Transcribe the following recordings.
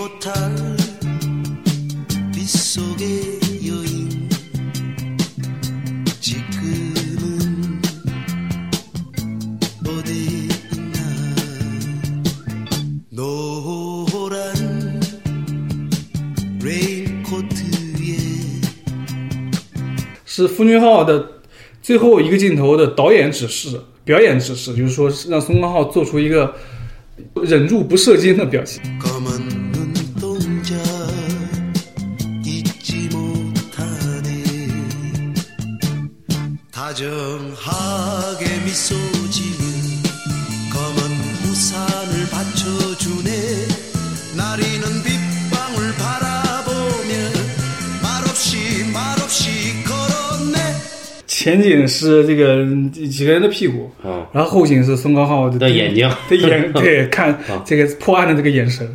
잊지 못할 빗속의 여인 지금은 어디 있나 노란 레인코트에 是夫君号的最后一个镜头的导演指示、表演指示，就是说让宋康昊做出一个忍住不射精的表情。 다정하게 미소 지은 검은 우산을 받쳐주네 나리는 빗방울 바라보며 말없이 말없이 걸었네 前景是这个几个人的屁股，啊然后后景是宋康昊的的眼睛的眼，对，看啊这个破案的这个眼神。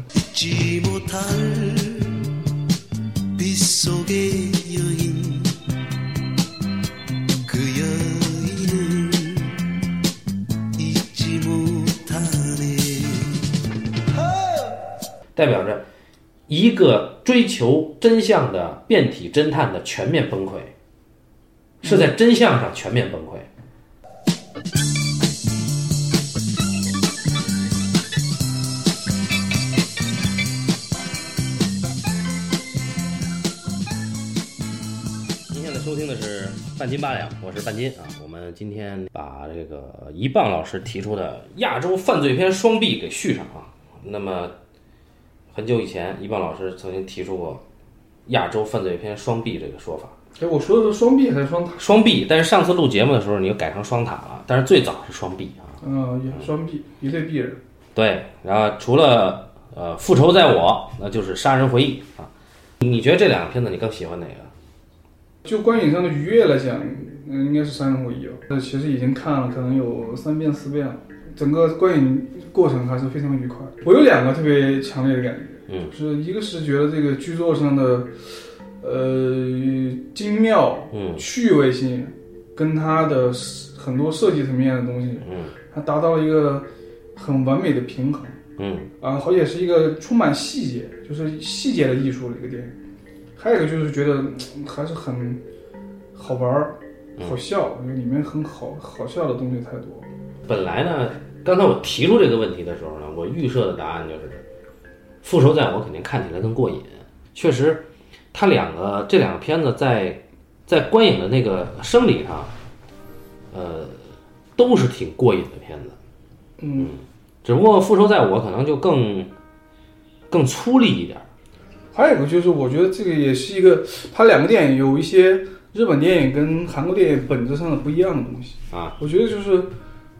代表着一个追求真相的变体侦探的全面崩溃，是在真相上全面崩溃。您现在收听的是半斤八两，我是半斤啊。我们今天把这个一棒老师提出的亚洲犯罪片双臂给续上啊。那么很久以前，一棒老师曾经提出过亚洲犯罪片双臂这个说法，哎，我说的是双臂还是双塔？双臂。但是上次录节目的时候，你又改成双塔了，但是最早是双臂啊。嗯，也是双臂，一对璧人。对，然后除了呃《复仇在我》，那就是《杀人回忆》啊。你觉得这两个片子你更喜欢哪个？就观影上的愉悦来讲，嗯，应该是《杀人回忆》吧。那其实已经看了，可能有三遍四遍了。整个观影过程还是非常愉快。我有两个特别强烈的感觉，嗯，就是一个是觉得这个剧作上的，呃，精妙、嗯趣味性，跟它的很多设计层面的东西，嗯它达到了一个很完美的平衡。嗯啊，而且是一个充满细节，就是细节的艺术的一个电影。还有一个就是觉得嗯还是很好玩儿、好笑，因为里面很好好笑的东西太多。本来呢，刚才我提出这个问题的时候呢，我预设的答案就是，《复仇在我》肯定看起来更过瘾。确实，它两个这两个片子在在观影的那个生理上，呃，都是挺过瘾的片子。嗯，只不过《复仇在我》可能就更更粗粝一点儿。还有一个就是我觉得这个也是一个，它两个电影有一些日本电影跟韩国电影本质上的不一样的东西啊。我觉得就是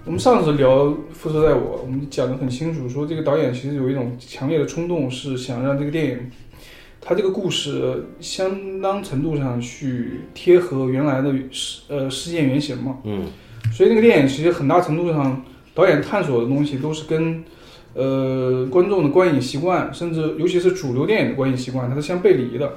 我们上次聊《复仇在我》，我们讲得很清楚，说这个导演其实有一种强烈的冲动，是想让这个电影，他这个故事相当程度上去贴合原来的事呃事件原型嘛。嗯所以那个电影其实很大程度上，导演探索的东西都是跟呃观众的观影习惯，甚至尤其是主流电影的观影习惯，它是相背离的。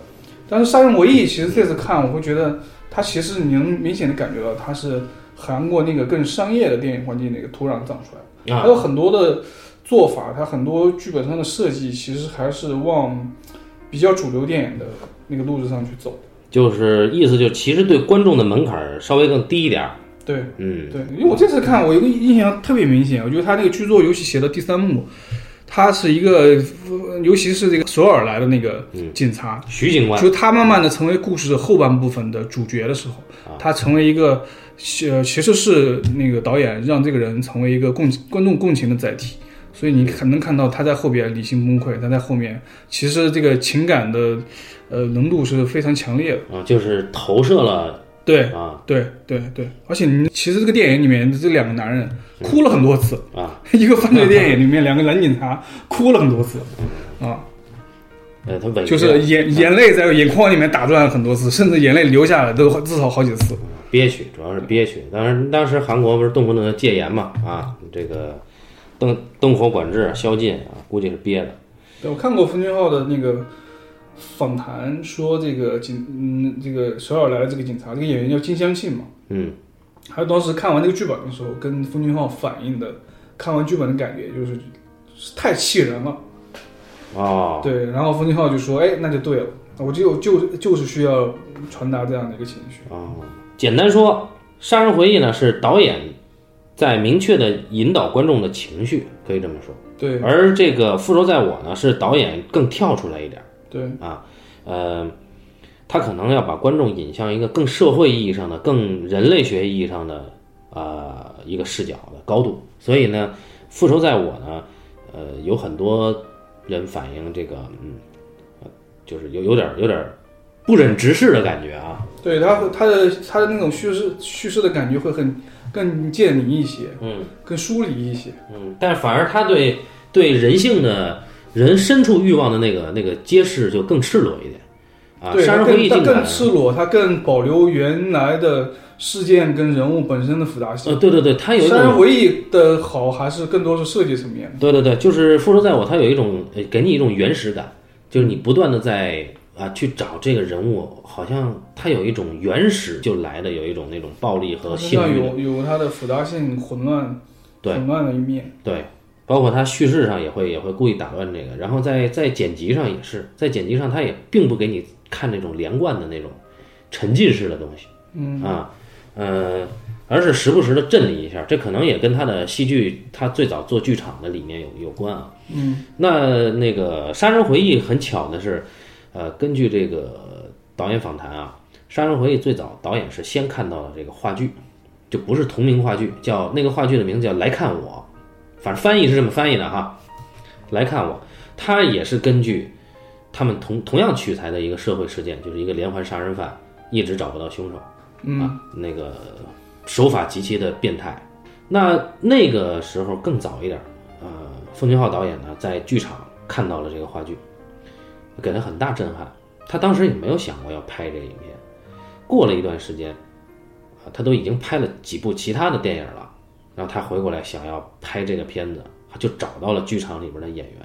但是《杀人回忆》其实这次看，我会觉得它其实你能明显的感觉到它是韩国那个更商业的电影环境那个土壤长出来。还有很多的做法，它很多剧本上的设计，其实还是往比较主流电影的那个路子上去走。就是意思就其实对观众的门槛稍微更低一点儿。对，嗯。对，因为我这次看，我有个印象特别明显，我觉得他那个剧作，尤其写的第三幕，他是一个，呃尤其是这个首尔来的那个警察，徐警官。就他慢慢的成为故事后半部分的主角的时候，他成为一个，呃，其实是那个导演让这个人成为一个共观众共情的载体。所以你可能看到他在后边理性崩溃，他在后面其实这个情感的，呃，浓度是非常强烈的。啊，就是投射了。对，啊。对对对，而且你其实这个电影里面的这两个男人哭了很多次，啊，一个犯罪电影里面两个男警察哭了很多次，啊，呃，他伪就是眼眼泪在眼眶里面打转很多次，甚至眼泪流下来都至少好几次。憋屈，主要是憋屈。当然，当时韩国不是动不动就戒严嘛，啊，这个灯灯火管制、宵禁啊，估计是憋的。对我看过冯俊昊的那个访谈，说这个警，嗯，这个首尔来的这个警察，这个演员叫金相庆嘛，嗯他当时看完这个剧本的时候，跟冯俊昊反映的看完剧本的感觉就是是太气人了。哦，对，然后冯俊昊就说，哎，那就对了，我就就就是需要传达这样的一个情绪。哦，简单说，《杀人回忆》呢是导演在明确的引导观众的情绪，可以这么说。对而这个《复仇在我》呢，是导演更跳出来一点对，啊，呃，他可能要把观众引向一个更社会意义上的、更人类学意义上的啊、一个视角的高度。所以呢，《复仇在我》呢，呃，有很多人反映这个，嗯，呃就是有有点有点不忍直视的感觉啊。对他他的他的那种叙事叙事的感觉会很更见离一些，嗯。更疏离一些。嗯，但反而他对对人性的人深处欲望的那个那个揭示就更赤裸一点啊。对，杀人回忆更更赤裸，它更保留原来的事件跟人物本身的复杂性。呃，对对对，他有一杀人回忆的好，还是更多是设计层面的。对对对，就是《复仇在我》，它有一种呃给你一种原始感，就是你不断的在啊去找这个人物，好像他有一种原始就来的有一种那种暴力和性欲有有他的复杂性、混乱、对混乱的一面。对，包括他叙事上也会也会故意打乱这个，然后在在剪辑上也是，在剪辑上他也并不给你看那种连贯的那种沉浸式的东西，嗯啊，呃，而是时不时的震你一下，这可能也跟他的戏剧他最早做剧场的理念有有关啊。嗯，那那个《杀人回忆》很巧的是，呃，根据这个导演访谈啊，《杀人回忆》最早导演是先看到了这个话剧，就不是同名话剧，叫那个话剧的名字叫《来看我》，反正翻译是这么翻译的哈，《来看我》，它也是根据他们同同样取材的一个社会事件，就是一个连环杀人犯一直找不到凶手，嗯啊，那个手法极其的变态。那那个时候更早一点，呃，奉俊昊导演呢在剧场看到了这个话剧，给他很大震撼。他当时也没有想过要拍这个影片。过了一段时间，啊，他都已经拍了几部其他的电影了，然后他回过来想要拍这个片子，他就找到了剧场里边的演员，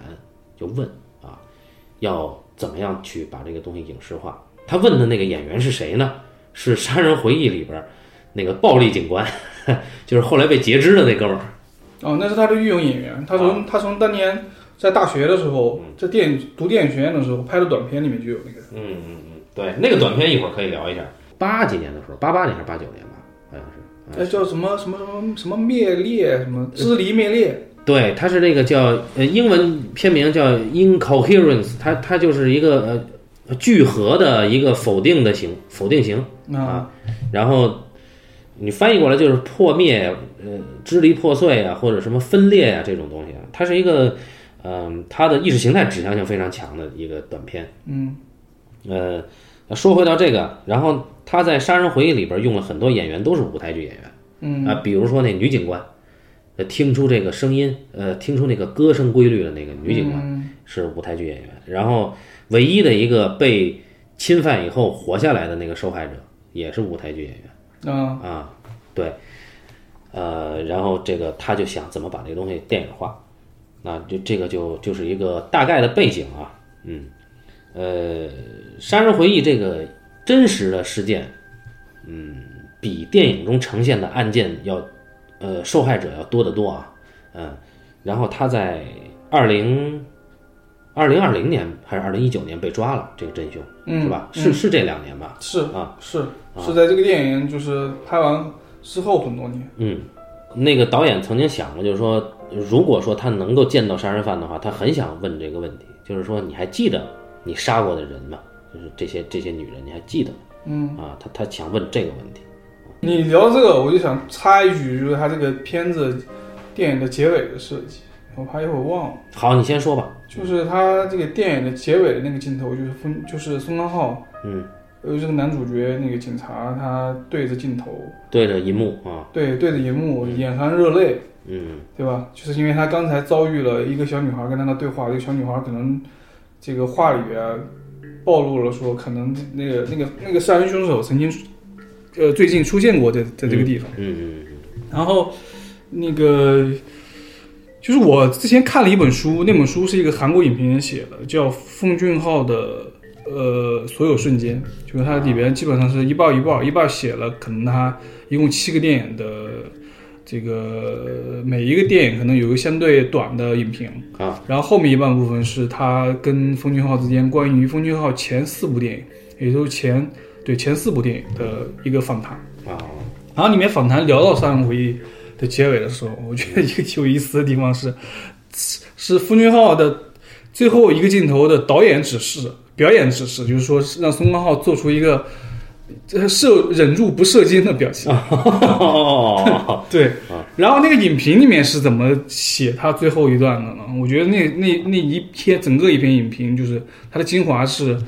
就问啊，要怎么样去把这个东西影视化？他问的那个演员是谁呢？是《杀人回忆》里边那个暴力警官，就是后来被截肢的那哥们儿。哦，那是他的御用演员。他从、他从当年在大学的时候，在电影读电影学院的时候拍的短片里面就有那个。嗯嗯嗯，对，那个短片一会儿可以聊一下。八几年的时候，八八年还是八九年吧，好像是。哎，叫什么什么什么什么灭裂，什么支离灭裂。对，它是那个叫呃英文片名叫 incoherence，它它就是一个呃聚合的一个否定的形否定形，啊，然后你翻译过来就是破灭、呃支离破碎啊，或者什么分裂啊这种东西啊，它是一个嗯、它的意识形态指向性非常强的一个短片。嗯，呃，说回到这个，然后他在《杀人回忆》里边用了很多演员都是舞台剧演员，嗯。啊，比如说那女警官，呃，听出这个声音，呃，听出那个歌声规律的那个女警官嗯。是舞台剧演员，然后唯一的一个被侵犯以后活下来的那个受害者也是舞台剧演员。啊，啊，对，呃，然后这个他就想怎么把这个东西电影化，那就这个就就是一个大概的背景啊，嗯，呃，杀人回忆这个真实的事件，嗯，比电影中呈现的案件要，呃，受害者要多得多啊，嗯，然后他在二零二零二零年还是二零一九年被抓了，这个真凶、嗯是吧？是是这两年吧？是啊是是在这个电影就是拍完之后很多年。嗯，那个导演曾经想过，就是说，如果说他能够见到杀人犯的话，他很想问这个问题，就是说，你还记得你杀过的人吗？就是这些这些女人，你还记得吗？嗯，啊，他他想问这个问题。你聊这个，我就想插一句，就是他这个片子电影的结尾的设计，我怕一会儿忘了。好，你先说吧。就是他这个电影的结尾的那个镜头，就是分就是宋康昊，嗯，呃，这个男主角那个警察，他对着镜头，对着银幕啊，对对着荧幕，眼含热泪，嗯对吧？就是因为他刚才遭遇了一个小女孩跟他的对话，这个小女孩可能这个话里啊暴露了说，可能那个那个那个杀人凶手曾经呃最近出现过在在这个地方。嗯嗯然后那个就是我之前看了一本书，那本书是一个韩国影评人写的，叫奉俊昊的呃所有瞬间，就是它里边基本上是一半一半，一半写了可能他一共七个电影的这个每一个电影可能有一个相对短的影评。啊，然后后面一半部分是他跟奉俊昊之间关于奉俊昊前四部电影，也就是前对前四部电影的一个访谈。啊，然后里面访谈聊到《三人回忆》的结尾的时候，我觉得一个有意思的地方是，是奉俊昊的最后一个镜头的导演指示、表演指示，就是说是让宋康昊做出一个 呃射忍住不射精的表情。哦，对。啊，然后那个影评里面是怎么写他最后一段的呢？我觉得那那那一篇整个一篇影评，就是它的精华是，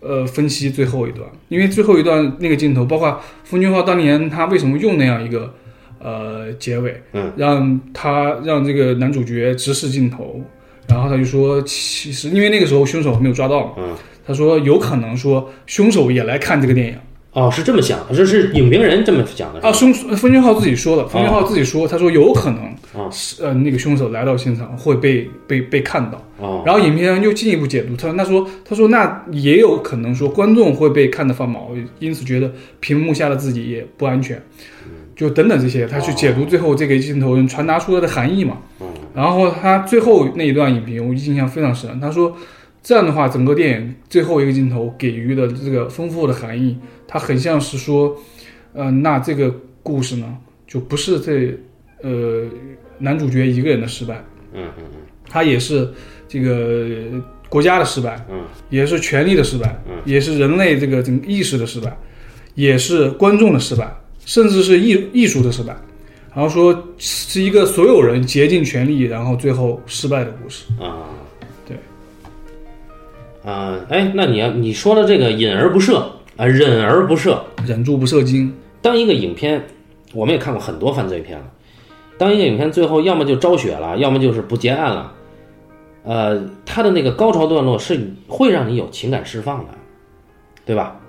呃，分析最后一段，因为最后一段那个镜头，包括奉俊浩当年他为什么用那样一个呃结尾，嗯，让他让这个男主角直视镜头，然后他就说，其实因为那个时候凶手还没有抓到嘛，嗯，他说有可能说凶手也来看这个电影。哦，是这么想的，这是影评人这么讲的，啊，凶封俊浩自己说的，封俊浩自己说，他说有可能啊是呃那个凶手来到现场会被被被看到，哦，然后影评人又进一步解读，他说那说他说那也有可能说观众会被看得发毛，因此觉得屏幕下的自己也不安全，嗯。就等等这些，他去解读最后这个镜头传达出来的含义嘛。嗯然后他最后那一段影评我印象非常深，他说这样的话，整个电影最后一个镜头给予的这个丰富的含义，它很像是说，呃，那这个故事呢，就不是这呃男主角一个人的失败，嗯嗯嗯他也是这个国家的失败，嗯，也是权力的失败，嗯也是人类这个整个意识的失败，也是观众的失败，甚至是艺艺术的失败。然后说是一个所有人竭尽全力，然后最后失败的故事。啊，对，啊，哎，那你要你说的这个隐而不射啊，忍而不射，忍住不射精，当一个影片，我们也看过很多犯罪片了。当一个影片最后要么就昭雪了，要么就是不结案了，呃，它的那个高潮段落是会让你有情感释放的，对吧？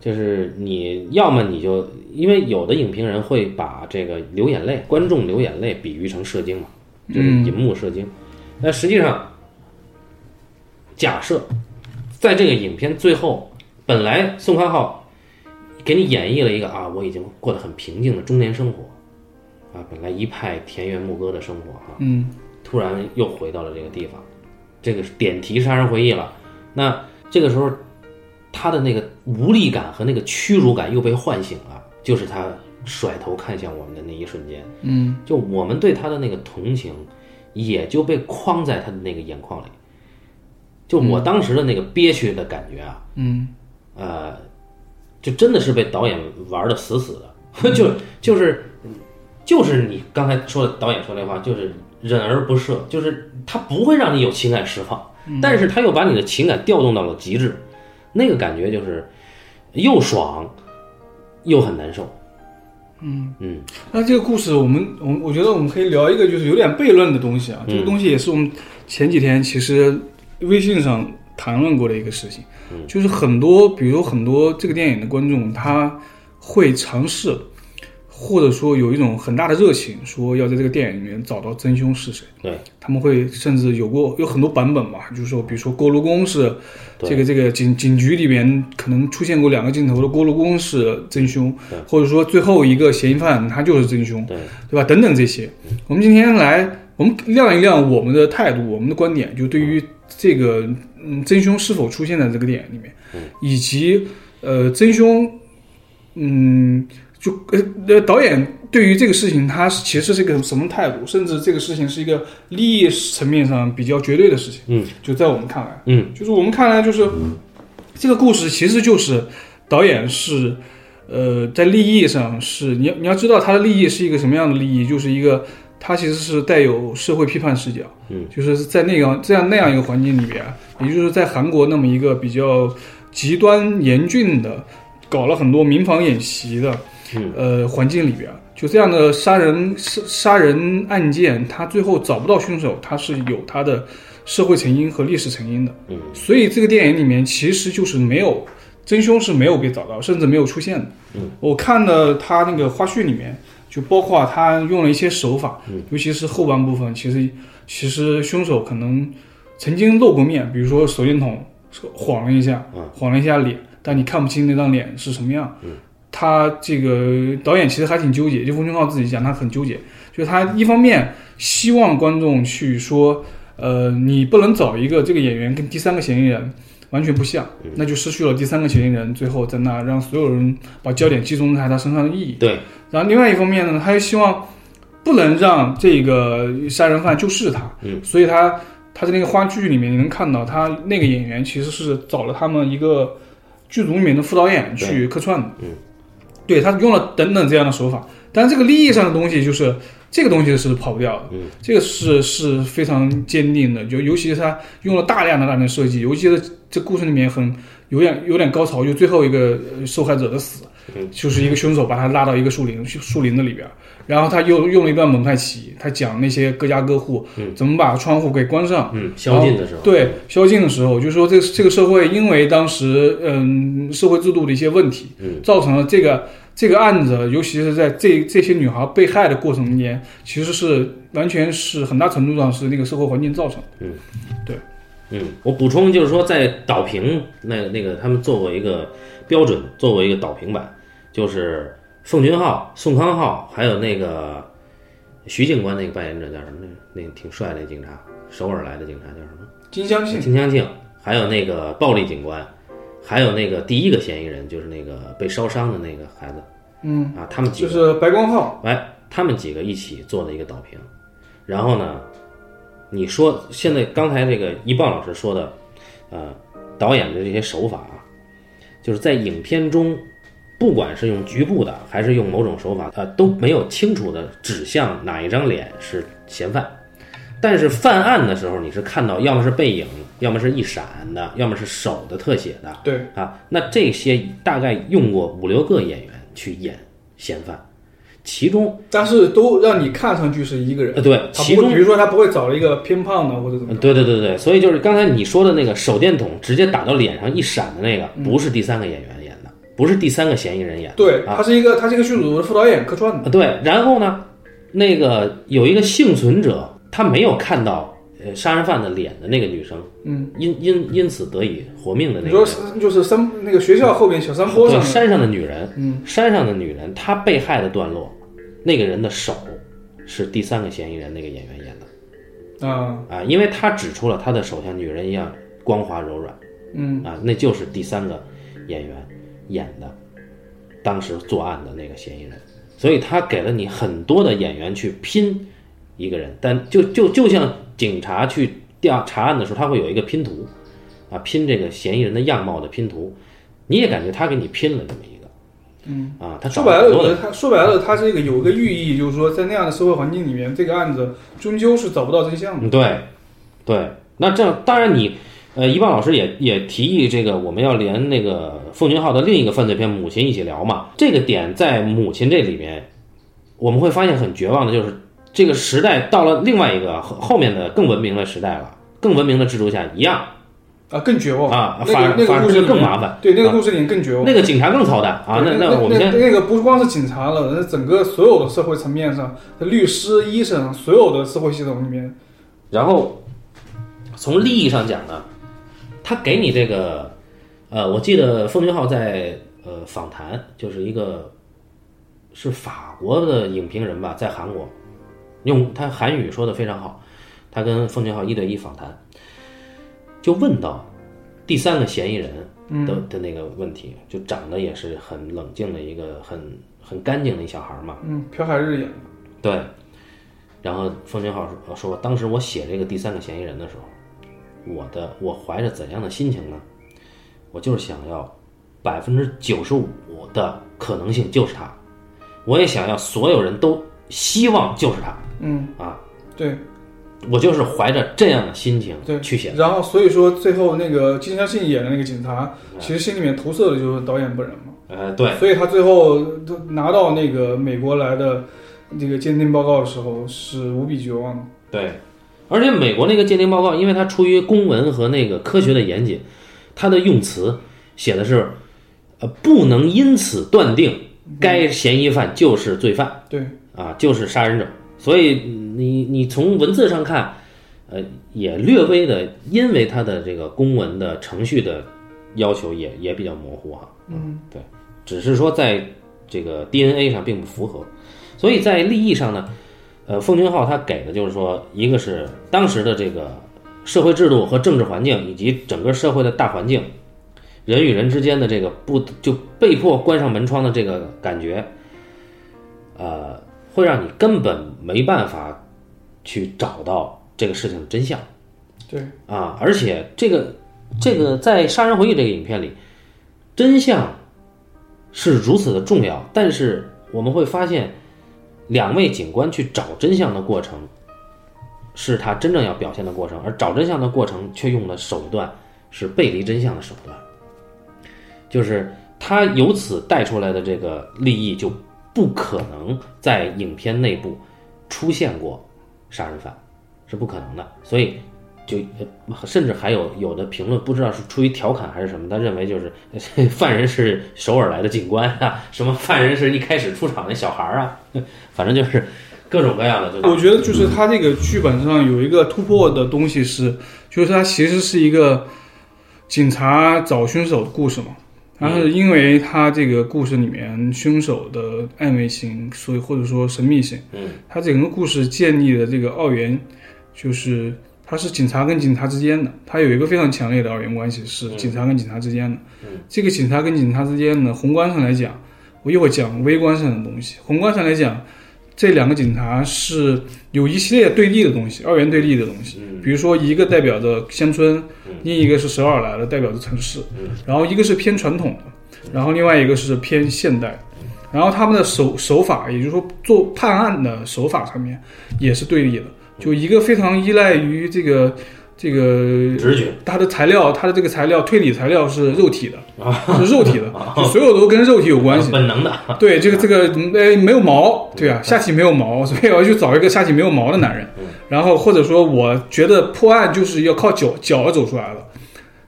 就是你要么你就因为有的影评人会把这个流眼泪，观众流眼泪比喻成射精嘛，就是银幕射精。那实际上，假设在这个影片最后，本来宋康昊给你演绎了一个啊，我已经过得很平静的中年生活，啊，本来一派田园牧歌的生活哈、嗯突然又回到了这个地方，这个是点题杀人回忆了。那这个时候，他的那个无力感和那个屈辱感又被唤醒了，就是他甩头看向我们的那一瞬间，嗯就我们对他的那个同情，也就被框在他的那个眼眶里。就我当时的那个憋屈的感觉啊，嗯。呃，就真的是被导演玩的死死的，就就是就是你刚才说的导演说那话，就是忍而不舍，就是他不会让你有情感释放，但是他又把你的情感调动到了极致，那个感觉就是又爽又很难受。嗯。嗯。那这个故事，我们我我觉得我们可以聊一个就是有点悖论的东西啊。这个东西也是我们前几天其实微信上谈论过的一个事情，就是很多比如很多这个电影的观众他会尝试。或者说有一种很大的热情，说要在这个电影里面找到真凶是谁。对，他们会甚至有过有很多版本嘛，就是说，比如说锅炉工是这个这个警警局里面可能出现过两个镜头的锅炉工是真凶，或者说最后一个嫌疑犯他就是真凶，对，对吧？等等这些，我们今天来我们亮一亮我们的态度，我们的观点，就对于这个嗯真凶是否出现在这个电影里面，以及呃真凶嗯。就呃呃，导演对于这个事情，他其实是一个什么态度？甚至这个事情是一个利益层面上比较绝对的事情。嗯，就在我们看来，嗯，就是我们看来，就是这个故事其实就是导演是呃在利益上是你要你要知道他的利益是一个什么样的利益，就是一个他其实是带有社会批判视角。嗯，就是在那个这样那样一个环境里边，也就是在韩国那么一个比较极端严峻的，搞了很多民防演习的。嗯呃，环境里边，就这样的杀人杀杀人案件，他最后找不到凶手，他是有他的社会成因和历史成因的。嗯，所以这个电影里面其实就是没有真凶是没有被找到，甚至没有出现的。嗯，我看了他那个花絮里面，就包括他用了一些手法，嗯，尤其是后半部分，其实其实凶手可能曾经露过面，比如说手电筒晃了一下，嗯。晃了一下脸，但你看不清那张脸是什么样。嗯。他这个导演其实还挺纠结，就冯俊浩自己讲，他很纠结，就是他一方面希望观众去说，呃，你不能找一个这个演员跟第三个嫌疑人完全不像，那就失去了第三个嫌疑人最后在那让所有人把焦点集中在他身上的意义。对，然后另外一方面呢，他又希望不能让这个杀人犯就是他，嗯，所以他他在那个话剧里面你能看到，他那个演员其实是找了他们一个剧组里面的副导演去客串的，嗯，对他用了等等这样的手法，但这个利益上的东西就是这个东西是跑不掉的，嗯，这个是是非常坚定的，就尤其是他用了大量的大量设计，尤其是这故事里面很有点有点高潮，就最后一个呃受害者的死，嗯。就是一个凶手把他拉到一个树林树林子里边，然后他又用了一段蒙太奇，他讲那些各家各户嗯。怎么把窗户给关上。嗯，宵禁的时候，对宵禁的时候，就是说这这个社会因为当时嗯社会制度的一些问题，嗯。造成了这个这个案子，尤其是在这这些女孩被害的过程中间，其实是完全是很大程度上是那个社会环境造成的。嗯，我补充就是说，在导评那那个他们做过一个标准，做过一个导评版，就是奉俊昊、宋康昊，还有那个徐警官那个扮演者叫什么那？那个挺帅的警察，首尔来的警察叫什么？金相庆，金相庆，还有那个暴力警官，还有那个第一个嫌疑人，就是那个被烧伤的那个孩子嗯，啊，他们几个就是白光浩，哎，他们几个一起做的一个导评。然后呢，你说现在刚才这个一棒老师说的，呃，导演的这些手法啊，就是在影片中，不管是用局部的还是用某种手法，他，都没有清楚的指向哪一张脸是嫌犯。但是犯案的时候，你是看到要么是背影，要么是一闪的，要么是手的特写的，对，啊，那这些大概用过五六个演员去演嫌犯，其中但是都让你看上去是一个人。呃，对，其中比如说他不会找了一个偏胖的或者怎么呃，对对对对，所以就是刚才你说的那个手电筒直接打到脸上一闪的那个，不是第三个演员演的，不是第三个嫌疑人演的，对，啊。他是一个他是一个剧组的副导演客串的，啊对，然后呢，那个有一个幸存者，他没有看到呃杀人犯的脸的那个女生，嗯，因因因此得以活命的那你说个就是山那个学校后面小山坡上山上的女人，嗯，山上的女人，她被害的段落，那个人的手是第三个嫌疑人那个演员演的。啊，啊，因为他指出了他的手像女人一样光滑柔软。嗯，啊，那就是第三个演员演的，当时作案的那个嫌疑人，所以他给了你很多的演员去拼一个人，但就就就像警察去调查案的时候，他会有一个拼图啊，拼这个嫌疑人的样貌的拼图，你也感觉他给你拼了这么一个，嗯啊，他说白了，我觉得他说白了，他这个有个寓意，就是说在那样的社会环境里面，这个案子终究是找不到真相的。嗯，对，对，那这样当然你，呃，一棒老师也也提议这个我们要连那个奉俊昊的另一个犯罪片《母亲》一起聊嘛。这个点在《母亲》这里面，我们会发现很绝望的就是这个时代到了另外一个后后面的更文明的时代了，更文明的制度下一样啊，更绝望啊，那反个那个故事更麻烦。对，那个啊故事里面更绝望。那个警察更操蛋啊，那那我们先那那个不光是警察了，那整个所有的社会层面上律师、医生，所有的社会系统里面，然后从利益上讲呢，他给你这个，呃，我记得奉俊昊在呃访谈，就是一个是法国的影评人吧，在韩国，用他韩语说的非常好，他跟奉俊昊一对一访谈，就问到第三个嫌疑人的、的那个问题，就长得也是很冷静的一个很很干净的一小孩嘛，嗯，朴海日演的，对，然后奉俊浩说说，当时我写这个第三个嫌疑人的时候，我的我怀着怎样的心情呢？我就是想要百分之九十五的可能性就是他，我也想要所有人都希望就是他。嗯，啊，对我就是怀着这样的心情对去写的。然后所以说最后那个金相信演的那个警察，其实心里面投射的就是导演本人嘛。呃，对，所以他最后都拿到那个美国来的这个鉴定报告的时候，是无比绝望的。对，而且美国那个鉴定报告，因为它出于公文和那个科学的严谨，它的用词写的是，呃，不能因此断定该嫌疑犯就是罪犯对，啊，就是杀人者。所以你你从文字上看，呃，也略微的，因为它的这个公文的程序的要求也也比较模糊哈。嗯，对，只是说在这个 DNA 上并不符合，所以在利益上呢，呃，奉俊昊他给的就是说，一个是当时的这个社会制度和政治环境，以及整个社会的大环境，人与人之间的这个不就被迫关上门窗的这个感觉，呃，会让你根本没办法去找到这个事情的真相。对，啊，而且这个这个在《杀人回忆》这个影片里，真相是如此的重要，但是我们会发现，两位警官去找真相的过程，是他真正要表现的过程，而找真相的过程却用的手段是背离真相的手段，就是他由此带出来的这个利益就不可能在影片内部出现过杀人犯，是不可能的，所以。就，甚至还有有的评论不知道是出于调侃还是什么，他认为就是犯人是首尔来的警官啊，什么犯人是一开始出场那小孩啊，反正就是各种各样的。就我觉得就是他这个剧本上有一个突破的东西是，就是他其实是一个警察找凶手的故事嘛。然后因为他这个故事里面凶手的暧昧性，所以或者说神秘性，嗯，他整个故事建立的这个二元就是。他是警察跟警察之间的，他有一个非常强烈的二元关系，是警察跟警察之间的。这个警察跟警察之间呢，宏观上来讲，我一会儿讲微观上的东西。宏观上来讲，这两个警察是有一系列对立的东西，二元对立的东西。比如说，一个代表着乡村，另一个是首尔来的，代表着城市。然后一个是偏传统的，然后另外一个是偏现代。然后他们的手手法，也就是说做判案的手法上面也是对立的。就一个非常依赖于这个这个直觉，它的材料，它的这个材料推理材料是肉体的，是肉体的，啊。就所有都跟肉体有关系。本能的，对，这个这个呃没有毛，对。啊，下体没有毛，所以我要去找一个下体没有毛的男人。然后或者说，我觉得破案就是要靠脚脚走出来的，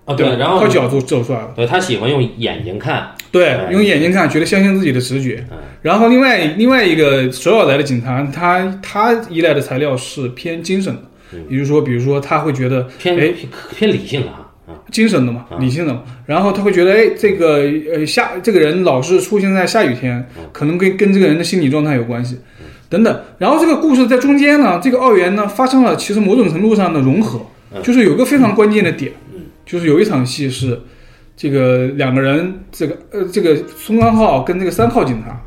啊对，然后靠脚走走出来了。对他喜欢用眼睛看，对，哎。用眼睛看，觉得相信自己的直觉。嗯。然后另外另外一个首尔来的警察，他他依赖的材料是偏精神的，也就是说，比如说他会觉得，偏哎，偏理性的哈啊，精神的嘛，啊。理性的嘛。然后他会觉得，哎，这个呃下这个人老是出现在下雨天，可能跟跟这个人的心理状态有关系，等等。然后这个故事在中间呢，这个二元呢发生了其实某种程度上的融合，就是有个非常关键的点，就是有一场戏是这个两个人，这个呃这个松冈浩跟这个三号警察。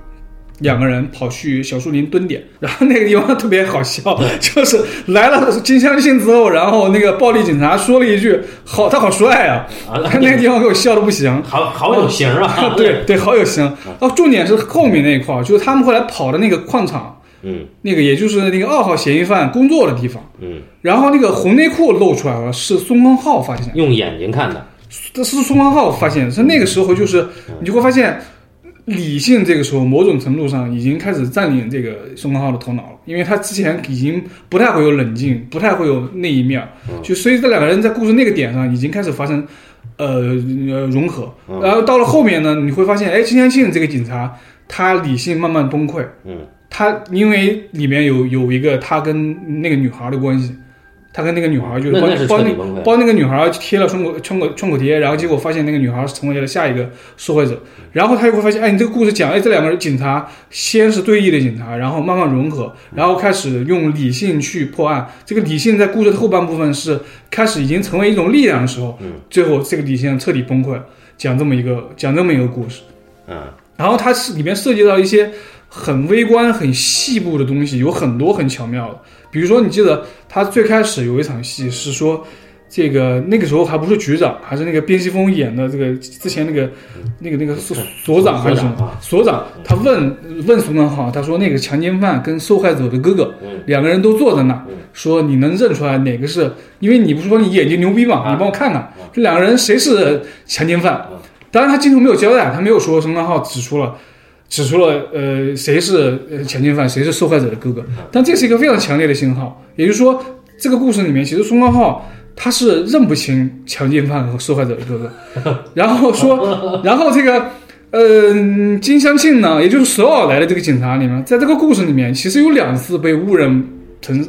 两个人跑去小树林蹲点，然后那个地方特别好笑，就是来了金相信之后，然后那个暴力警察说了一句：“好，他好帅啊！”啊那个地方给我笑的不行。好好有型啊，对对，好有型。哦，重点是后面那一块儿，就是他们后来跑的那个矿场，嗯那个也就是那个二号嫌疑犯工作的地方。嗯，然后那个红内裤露出来了，是孙光浩发现的，用眼睛看的，这是孙光浩发现的。是那个时候，就是你就会发现，理性这个时候某种程度上已经开始占领这个宋康浩的头脑了，因为他之前已经不太会有冷静，不太会有那一面，就所以这两个人在故事那个点上已经开始发生呃呃融合。然后到了后面呢，你会发现，哎，金相信这个警察他理性慢慢崩溃，嗯。他因为里面有有一个他跟那个女孩的关系，他跟那个女孩就是帮帮帮那个女孩贴了创口创口创口贴，然后结果发现那个女孩成为了下一个受害者，然后他就会发现，哎，你这个故事讲，哎，这两个人警察先是对立的警察，然后慢慢融合，然后开始用理性去破案。这个理性在故事的后半部分是开始已经成为一种力量的时候，最后这个理性彻底崩溃了，讲这么一个讲这么一个故事。嗯然后它是里面涉及到一些很微观、很细部的东西，有很多很巧妙的。比如说，你记得他最开始有一场戏是说，这个那个时候还不是局长，还是那个边西峰演的这个之前那个那个那个所所长还是什么所长，他问问苏刚浩，他说那个强奸犯跟受害者的哥哥两个人都坐在那，说你能认出来哪个是？因为你不是说你眼睛牛逼嘛，你帮我看看，这两个人谁是强奸犯？当然他镜头没有交代，他没有说宋刚浩指出了。指出了呃谁是呃强奸犯，谁是受害者的哥哥，但这是一个非常强烈的信号，也就是说，这个故事里面其实宋刚浩他是认不清强奸犯和受害者的哥哥，然后说，然后这个呃金相庆呢，也就是首尔来的这个警察里面，在这个故事里面其实有两次被误认成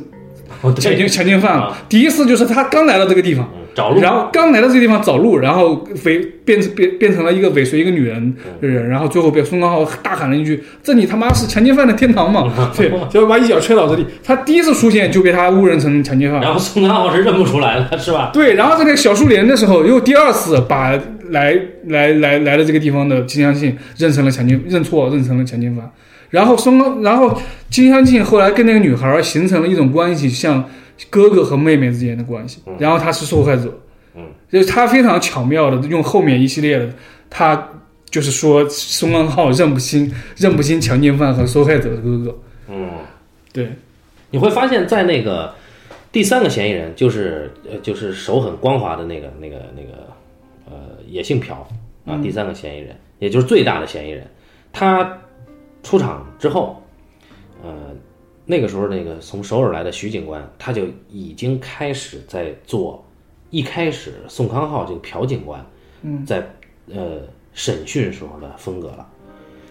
强奸强奸犯了。啊。第一次就是他刚来到这个地方，找路，然后刚来到这个地方找路，然后尾变成变变成了一个尾随一个女人的人，然后最后被宋康昊大喊了一句：“这你他妈是强奸犯的天堂嘛！” 对，结果把一脚踹倒这里。他第一次出现就被他误认成强奸犯，然后宋康昊是认不出来了，是吧？对，然后在那个小树林的时候，又第二次把来来来来了这个地方的金相信认成了强奸，认错认成了强奸犯。然后宋康，然后金相信后来跟那个女孩形成了一种关系，像哥哥和妹妹之间的关系。然后他是受害者，嗯，就是他非常巧妙的用后面一系列的，他就是说宋康昊认不清认不清强奸犯和受害者的哥哥。嗯，对，你会发现在那个第三个嫌疑人，就是呃，就是手很光滑的那个那个那个呃，也姓朴啊，第三个嫌疑人，也就是最大的嫌疑人，他出场之后，呃，那个时候那个从首尔来的徐警官，他就已经开始在做，一开始宋康昊这个朴警官，嗯，在呃审讯时候的风格了，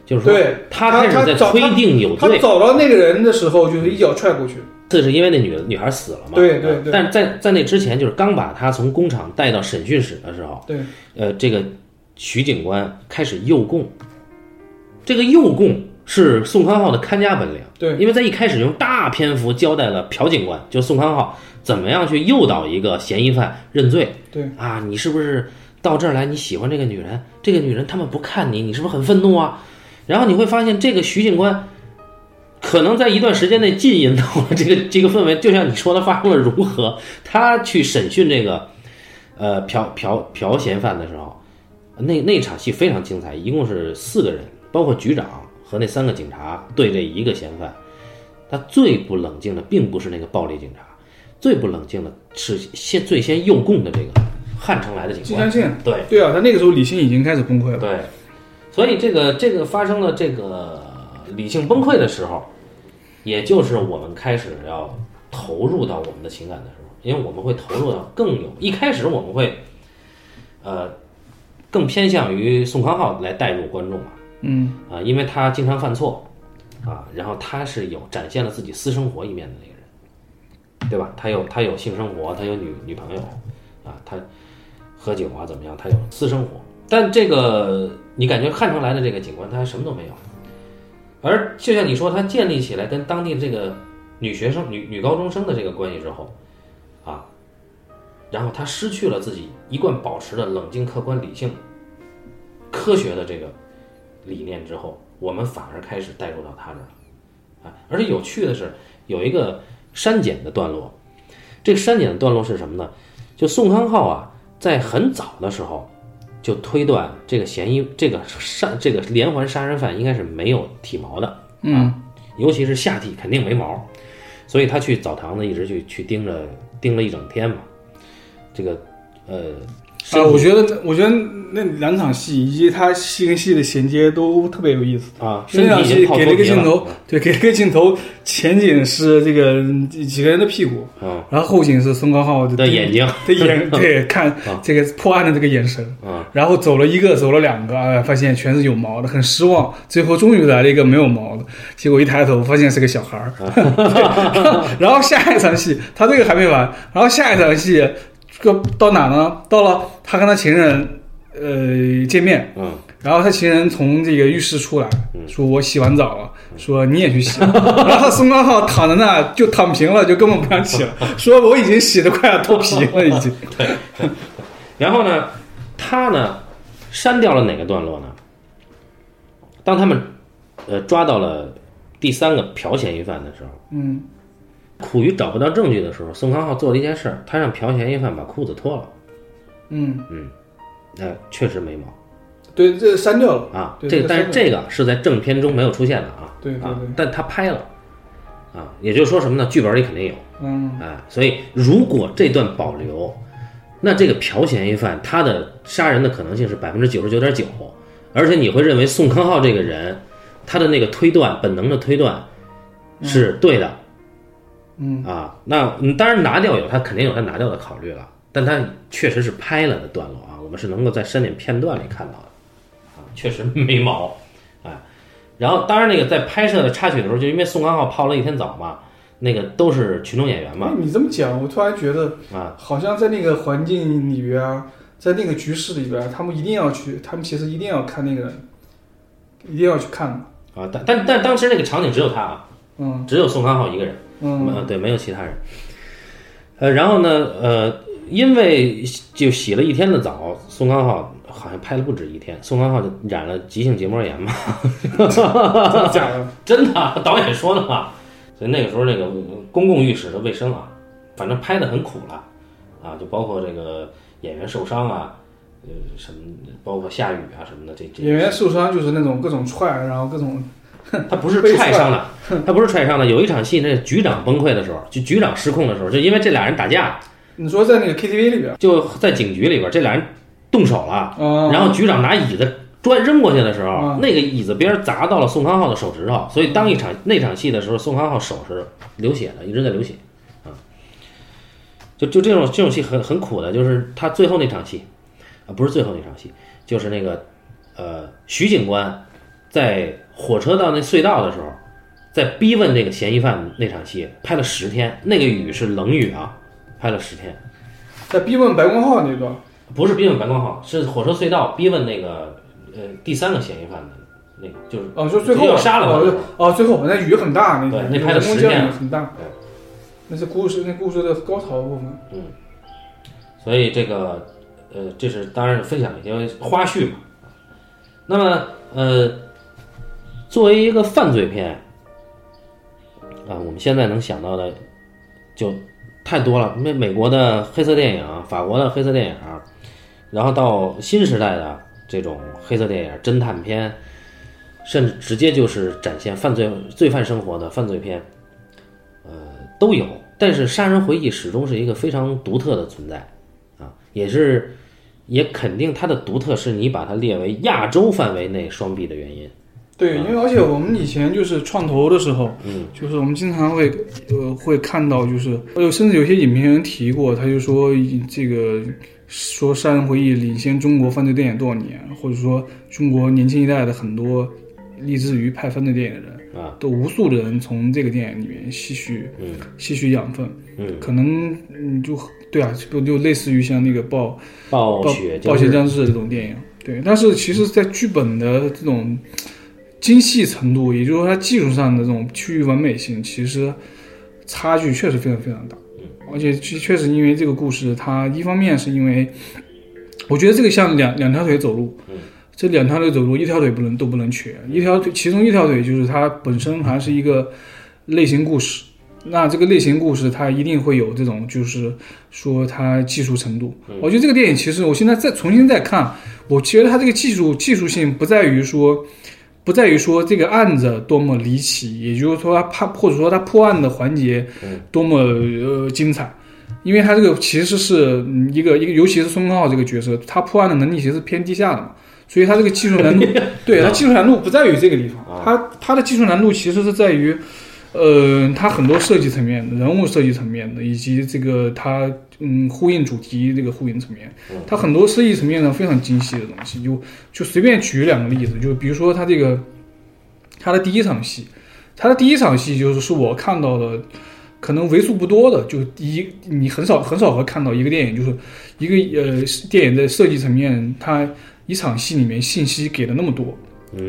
就是说对他开始在他推定有罪，他找到那个人的时候，就是一脚踹过去。这是因为那女女孩死了嘛？对对对但在在那之前，就是刚把他从工厂带到审讯室的时候，对，呃，这个徐警官开始诱供。这个诱供是宋康昊的看家本领，对因为在一开始用大篇幅交代了朴警官，就宋康昊怎么样去诱导一个嫌疑犯认罪。对啊，你是不是到这儿来？你喜欢这个女人？这个女人他们不看你，你是不是很愤怒啊？然后你会发现，这个徐警官可能在一段时间内浸淫到了这个 这个氛围，就像你说的发生了融合，他去审讯这个呃朴朴朴嫌犯的时候，那那场戏非常精彩，一共是四个人，包括局长和那三个警察对这一个嫌犯。他最不冷静的并不是那个暴力警察，最不冷静的是先最先诱供的这个汉城来的警官金相。信。对，对啊，他那个时候理性已经开始崩溃了。对，所以这个这个发生了这个理性崩溃的时候，也就是我们开始要投入到我们的情感的时候，因为我们会投入到更有一开始我们会，呃，更偏向于宋康昊来带入观众嘛，嗯，啊、因为他经常犯错，啊，然后他是有展现了自己私生活一面的那个人，对吧？他有他有性生活，他有女女朋友，啊，他喝酒啊怎么样？他有私生活，但这个你感觉汉城来的这个警官他什么都没有，而就像你说，他建立起来跟当地这个女学生、女女高中生的这个关系之后，啊，然后他失去了自己一贯保持的冷静、客观、理性、科学的这个理念之后，我们反而开始带入到他这儿了，啊，而且有趣的是有一个删减的段落，这个删减的段落是什么呢？就宋康昊啊，在很早的时候就推断这个嫌疑，这个杀这个连环杀人犯应该是没有体毛的，嗯，尤其是下体肯定没毛，所以他去澡堂子一直去去盯着盯了一整天嘛，这个呃，身啊，我觉得我觉得那两场戏以及他戏跟戏的衔接都特别有意思。啊，那场戏给了个镜头，对，给了一个镜头，前景是这个几个人的屁股，嗯然后后景是宋康昊的眼睛，的眼，对，看啊这个破案的这个眼神，啊然后走了一个，走了两个，哎，发现全是有毛的，很失望。最后终于来了一个没有毛的，结果一抬头发现是个小孩儿。对 然后下一场戏，他这个还没完，然后下一场戏，这个到哪呢？到了他跟他情人呃见面，嗯然后他情人从这个浴室出来，说我洗完澡了，说你也去洗。然后宋康昊躺在那就躺平了，就根本不想起了，说我已经洗得快要脱皮了，已经。然后呢，他呢删掉了哪个段落呢？当他们呃抓到了第三个朴嫌疑犯的时候，嗯苦于找不到证据的时候，宋康昊做了一件事儿，他让朴嫌疑犯把裤子脱了，嗯，呃，确实没毛对，这删掉了。啊。对这个但是这个是在正片中没有出现的啊，啊对对对，但他拍了啊，也就是说什么呢？剧本里肯定有。嗯哎，所以如果这段保留，那这个朴嫌疑犯他的杀人的可能性是百分之九十九点九，而且你会认为宋康昊这个人，他的那个推断本能的推断是对的，嗯啊，那嗯当然拿掉有他肯定有他拿掉的考虑了，但他确实是拍了的段落啊，我们是能够在删减片段里看到的，啊，确实没毛，哎，然后当然那个在拍摄的插曲的时候，就因为宋康昊泡了一天澡嘛。那个都是群众演员嘛哎，你这么讲，我突然觉得啊，好像在那个环境里边啊，在那个局势里边啊，他们一定要去，他们其实一定要看那个，一定要去看的。啊，但但但当时那个场景只有他啊，嗯只有宋康昊一个人，嗯呃，对，没有其他人。呃，然后呢，呃，因为就洗了一天的澡，宋康昊好像拍了不止一天，宋康昊就染了急性结膜炎嘛，真的假的？真的啊，导演说的嘛。所以那个时候那个公共浴室的卫生啊，反正拍的很苦了啊，就包括这个演员受伤啊，呃，什么，包括下雨啊什么的，这这演员受伤就是那种各种踹，然后各种 他不是被踹踹伤的，他不是踹伤的。有一场戏，那局长崩溃的时候，就局长失控的时候，就因为这俩人打架，你说在那个 KTV 里边就在警局里边，这俩人动手了，嗯，然后局长拿椅子砖扔过去的时候，嗯那个椅子边儿砸到了宋康昊的手指头，所以当一场那场戏的时候，宋康昊手是流血的，一直在流血啊。就就这种这种戏很很苦的，就是他最后那场戏啊，不是最后那场戏，就是那个呃徐警官在火车到那隧道的时候，在逼问那个嫌疑犯那场戏，拍了十天，那个雨是冷雨啊，拍了十天。在逼问白光浩那段，不是逼问白光浩，是火车隧道逼问那个呃第三个嫌疑犯的那个，就是哦，就最后要杀了他哦哦，最后那雨很大，那对那拍了十天很大对，那是故事那故事的高潮部分。嗯所以这个呃，这是当然是分享一些花絮嘛。那么呃，作为一个犯罪片啊，我们现在能想到的就太多了。美美国的黑色电影，法国的黑色电影，然后到新时代的这种黑色电影、侦探片，甚至直接就是展现犯罪罪犯生活的犯罪片，呃，都有。但是《杀人回忆》始终是一个非常独特的存在。啊，也是，也肯定它的独特是你把它列为亚洲范围内双臂的原因。对，因为而且我们以前就是创投的时候，嗯，就是我们经常会呃会看到，就是呃甚至有些影评人提过，他就说这个说《杀人回忆》领先中国犯罪电影多少年，或者说中国年轻一代的很多立志于拍犯罪电影的人啊，都无数的人从这个电影里面吸取嗯。吸取养分，嗯，可能嗯就对啊，不就类似于像那个暴暴暴雪暴雪将至这种电影，对。但是其实，在剧本的这种精细程度，也就是说它技术上的这种趋于完美性，其实差距确实非常非常大。而且确确实因为这个故事，它一方面是因为，我觉得这个像两两条腿走路，这两条腿走路，一条腿不能都不能瘸，一条腿其中一条腿就是它本身还是一个类型故事。那这个类型故事，它一定会有这种，就是说它技术程度。我觉得这个电影其实，我现在再重新再看，我觉得它这个技术技术性不在于说，不在于说这个案子多么离奇，也就是说他判或者说他破案的环节多么呃精彩，因为他这个其实是嗯一个一个，尤其是宋康昊这个角色，他破案的能力其实是偏低下的嘛。所以他这个技术难度，对他技术难度不在于这个地方，他他的技术难度其实是在于，呃，它很多设计层面的、人物设计层面的，以及这个它嗯呼应主题这个呼应层面，它很多设计层面上非常精细的东西。就就随便举两个例子，就比如说它这个它的第一场戏，它的第一场戏就是是我看到的。可能为数不多的，就一你很少很少会看到一个电影，就是一个呃电影在设计层面，它一场戏里面信息给的那么多，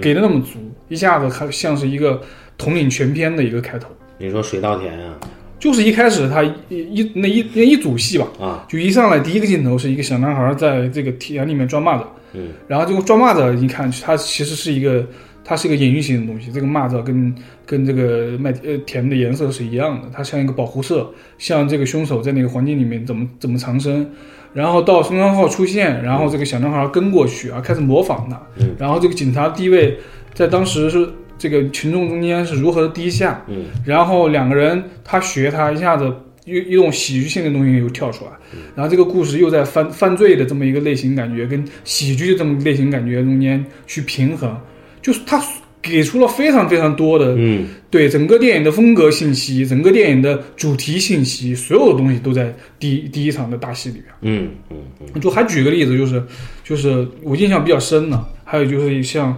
给的那么足，一下子它像是一个统领全篇的一个开头。你说水稻田啊就是一开始他一一那一那一组戏吧，啊，就一上来第一个镜头是一个小男孩在这个田里面抓蚂蚱，嗯，然后这个抓蚂蚱，你看它其实是一个，它是一个隐喻性的东西。这个蚂蚱跟跟这个麦呃田的颜色是一样的，它像一个保护色，像这个凶手在那个环境里面怎么怎么藏身。然后到宋康昊出现，然后这个小男孩跟过去啊，开始模仿他，嗯然后这个警察地位在当时是这个群众中间是如何的低下，嗯，然后两个人他学他一下子一一种喜剧性的东西又跳出来，然后这个故事又在犯犯罪的这么一个类型感觉跟喜剧的这么类型感觉中间去平衡，就是他给出了非常非常多的嗯。对整个电影的风格信息，整个电影的主题信息，所有的东西都在第一第一场的大戏里边。嗯嗯嗯。就还举个例子，就是就是我印象比较深的，还有就是像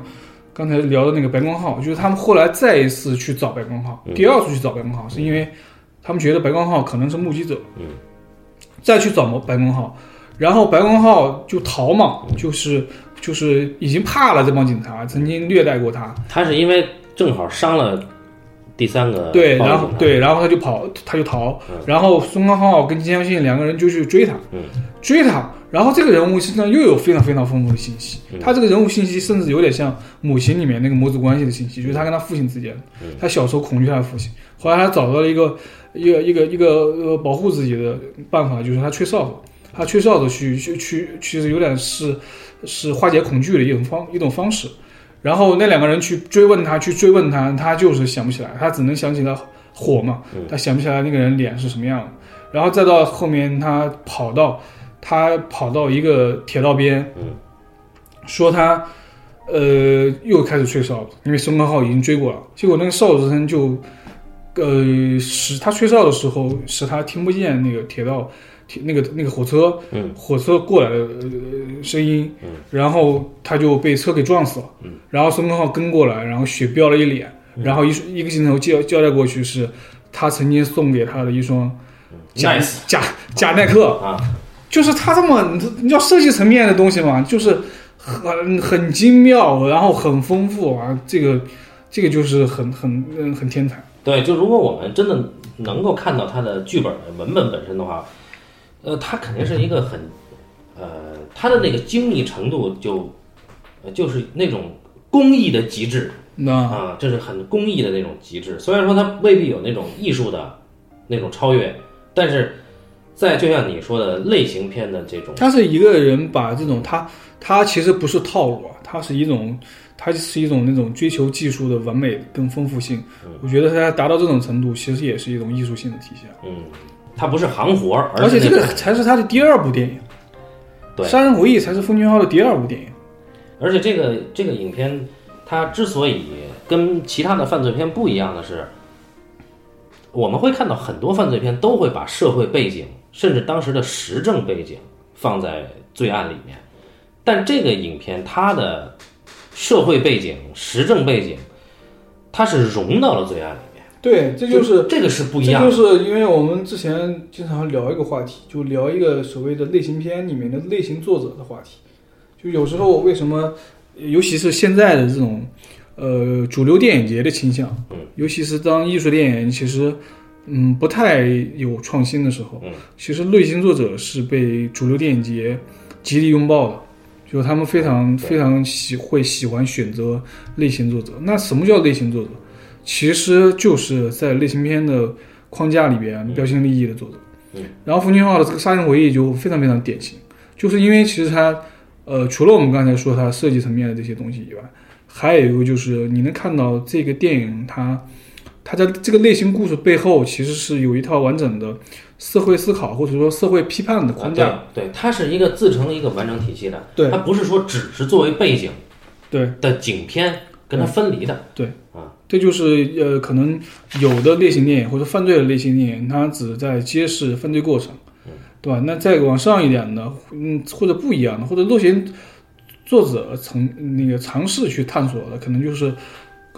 刚才聊的那个白光浩，就是他们后来再一次去找白光浩，第二次去找白光浩，是因为他们觉得白光浩可能是目击者，嗯，再去找白光浩，然后白光浩就逃嘛，就是就是已经怕了这帮警察，曾经虐待过他，他是因为正好伤了第三个对，然后对，然后他就跑，他就逃嗯，然后孙康浩跟金相信两个人就去追他，嗯，追他，然后这个人物身上又有非常非常丰富的信息，嗯他这个人物信息甚至有点像母亲里面那个母子关系的信息，就是他跟他父亲之间，嗯他小时候恐惧他的父亲，后来他找到了一个一个一个一个呃保护自己的办法，就是他吹哨子，他吹哨子去去去，其实有点是是化解恐惧的一种方一种方式。然后那两个人去追问他，去追问他，他就是想不起来，他只能想起来火嘛，他想不起来那个人脸是什么样的。然后再到后面，他跑到他跑到一个铁道边，嗯，说他呃又开始吹哨子，因为孙康浩已经追过了，结果那个哨子声就呃使他吹哨的时候使他听不见那个铁道铁那个那个火车嗯。火车过来的、呃、声音，嗯。然后他就被车给撞死了，嗯，然后孙康浩跟过来，然后血飙了一脸，然后一一个镜头交交代过去是他曾经送给他的一双假假假耐克，啊，就是他这么你你要设计层面的东西嘛，就是很很精妙，然后很丰富啊，这个这个就是很很嗯很天才。对，就如果我们真的能够看到他的剧本的文本本身的话，呃，他肯定是一个很，呃，他的那个精密程度就，呃，就是那种工艺的极致那啊，这是很工艺的那种极致。虽然说它未必有那种艺术的那种超越，但是在就像你说的类型片的这种，他是一个人把这种他他其实不是套路啊，他是一种他是一种那种追求技术的完美跟丰富性。我觉得他达到这种程度，其实也是一种艺术性的体现。嗯，它不是行活儿，而且这个才是他的第二部电影，对《杀人回忆》才是奉俊昊的第二部电影。而且这个这个影片，它之所以跟其他的犯罪片不一样的是，我们会看到很多犯罪片都会把社会背景，甚至当时的时政背景放在罪案里面，但这个影片它的社会背景、时政背景，它是融到了罪案里面，对，这就是这个是不一样的。就是因为我们之前经常聊一个话题，就聊一个所谓的类型片里面的类型作者的话题。就有时候为什么，尤其是现在的这种，呃，主流电影节的倾向，嗯，尤其是当艺术电影其实，嗯，不太有创新的时候，嗯，其实类型作者是被主流电影节极力拥抱的。就是他们非常非常喜会喜欢选择类型作者。那什么叫类型作者？其实就是在类型片的框架里边标新立异的作者。嗯，然后冯俊浩的这个《杀人回忆》就非常非常典型，就是因为其实他，呃，除了我们刚才说他设计层面的这些东西以外，还有一个就是你能看到这个电影它，它在这个类型故事背后其实是有一套完整的社会思考或者说社会批判的框架。啊对对，它是一个自成一个完整体系的，对它不是说只是作为背景对的景片跟它分离的。对啊这就是呃，可能有的类型电影或者犯罪的类型电影，它只在揭示犯罪过程，对吧？那再往上一点的，嗯，或者不一样的，或者类型作者曾那个尝试去探索的，可能就是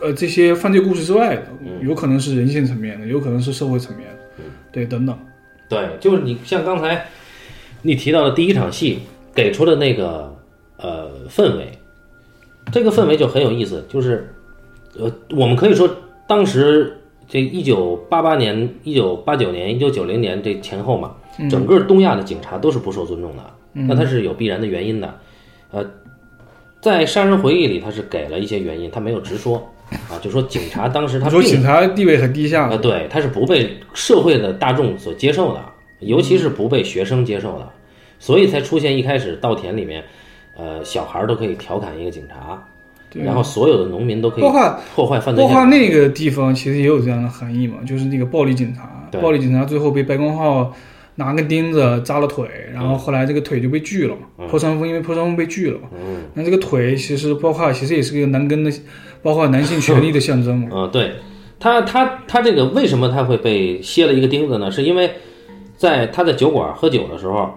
呃这些犯罪故事之外的，有可能是人性层面的，有可能是社会层面的，对，等等。对，就是你像刚才你提到的第一场戏给出的那个呃氛围，这个氛围就很有意思，就是呃，我们可以说当时这一九八八年、一九八九年、一九九零年这前后嘛，整个东亚的警察都是不受尊重的，那它是有必然的原因的，呃，在《杀人回忆》里，他是给了一些原因，他没有直说啊，就说警察当时他说警察地位很低下啊，，对，他是不被社会的大众所接受的，尤其是不被学生接受的，所以才出现一开始稻田里面，呃，小孩儿都可以调侃一个警察，对然后所有的农民都可以破坏破坏犯罪包括现场。那个地方其实也有这样的含义嘛，就是那个暴力警察，暴力警察最后被白光浩拿个钉子扎了腿，然后后来这个腿就被锯了嘛，破伤风因为破伤风被锯了嘛，嗯。那这个腿其实包括其实也是个男根的，包括男性权利的象征嘛，嗯，对，他他他这个为什么他会被歇了一个钉子呢？是因为在他在酒馆喝酒的时候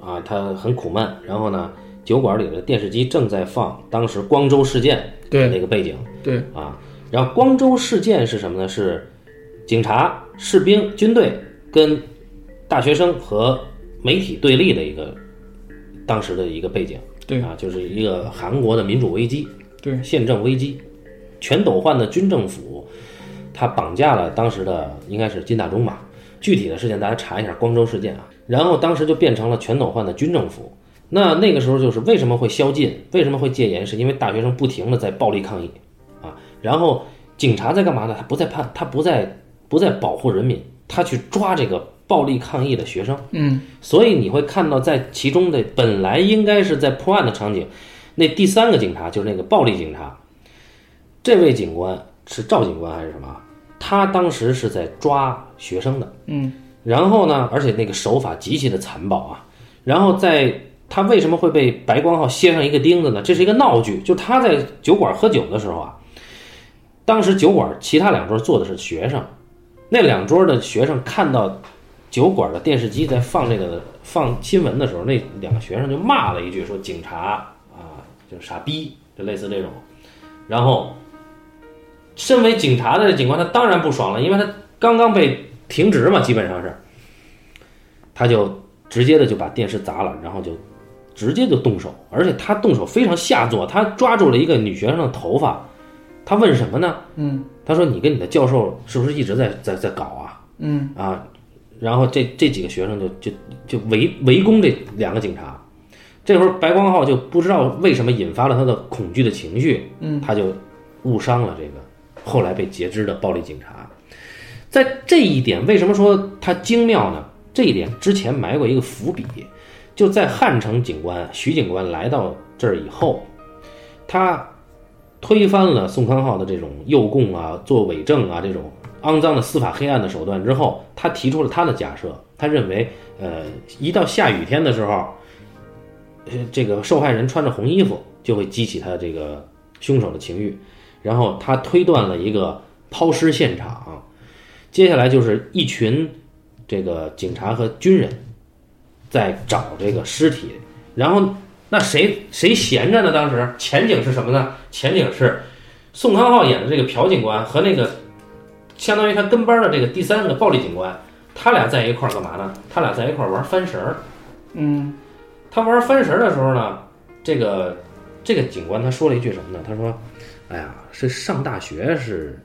啊，他很苦闷，然后呢，酒馆里的电视机正在放当时光州事件对那个背景。对，啊。然后光州事件是什么呢？是警察、士兵、军队跟大学生和媒体对立的一个当时的一个背景。对啊，就是一个韩国的民主危机。对，宪政危机，全斗焕的军政府，他绑架了当时的应该是金大中吧，具体的事件大家查一下光州事件啊。然后当时就变成了全斗焕的军政府。那那个时候就是为什么会宵禁，为什么会戒严，是因为大学生不停的在暴力抗议啊。然后警察在干嘛呢？他不在判，他不在不在保护人民，他去抓这个暴力抗议的学生。嗯，所以你会看到，在其中的本来应该是在破案的场景，那第三个警察就是那个暴力警察，这位警官是赵警官还是什么？他当时是在抓学生的，嗯，然后呢，而且那个手法极其的残暴啊。然后在他为什么会被白光浩楔上一个钉子呢？这是一个闹剧，就他在酒馆喝酒的时候啊，当时酒馆其他两桌坐的是学生，那两桌的学生看到酒馆的电视机在放这个放新闻的时候，那两个学生就骂了一句，说警察啊就是傻逼，就类似这种。然后，身为警察的警官他当然不爽了，因为他刚刚被停职嘛，基本上是，他就直接的就把电视砸了，然后就直接就动手，而且他动手非常下作，他抓住了一个女学生的头发，他问什么呢？嗯他说：“你跟你的教授是不是一直在在在搞啊？”嗯啊，然后这这几个学生就就就围围攻这两个警察。这会儿白光浩就不知道为什么引发了他的恐惧的情绪，嗯，他就误伤了这个后来被截肢的暴力警察。在这一点，为什么说他精妙呢？这一点之前埋过一个伏笔，就在汉城警官徐警官来到这儿以后，他推翻了宋康昊的这种诱供啊、做伪证啊这种肮脏的司法黑暗的手段之后，他提出了他的假设，他认为，呃，一到下雨天的时候，呃，这个受害人穿着红衣服就会激起他这个凶手的情欲，然后他推断了一个抛尸现场，接下来就是一群这个警察和军人在找这个尸体，然后那谁谁闲着呢？当时前景是什么呢？前景是宋康昊演的这个朴警官和那个相当于他跟班的这个第三个暴力警官，他俩在一块儿干嘛呢？他俩在一块儿玩翻绳儿。嗯他玩翻绳儿的时候呢，这个这个警官他说了一句什么呢？他说：“哎呀，这上大学是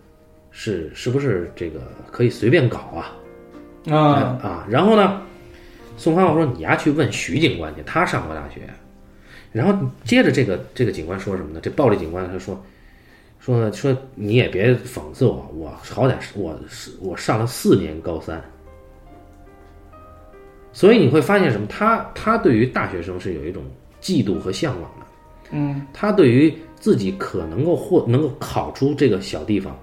是是不是这个可以随便搞啊？啊啊！”然后呢，宋康昊说：“你丫去问徐警官去，他上过大学。”然后接着这个这个警官说什么呢？这暴力警官他说说说你也别讽刺我，我好歹是我是我上了四年高三。所以你会发现什么？他他对于大学生是有一种嫉妒和向往的。嗯他对于自己可能够获能够考出这个小地方，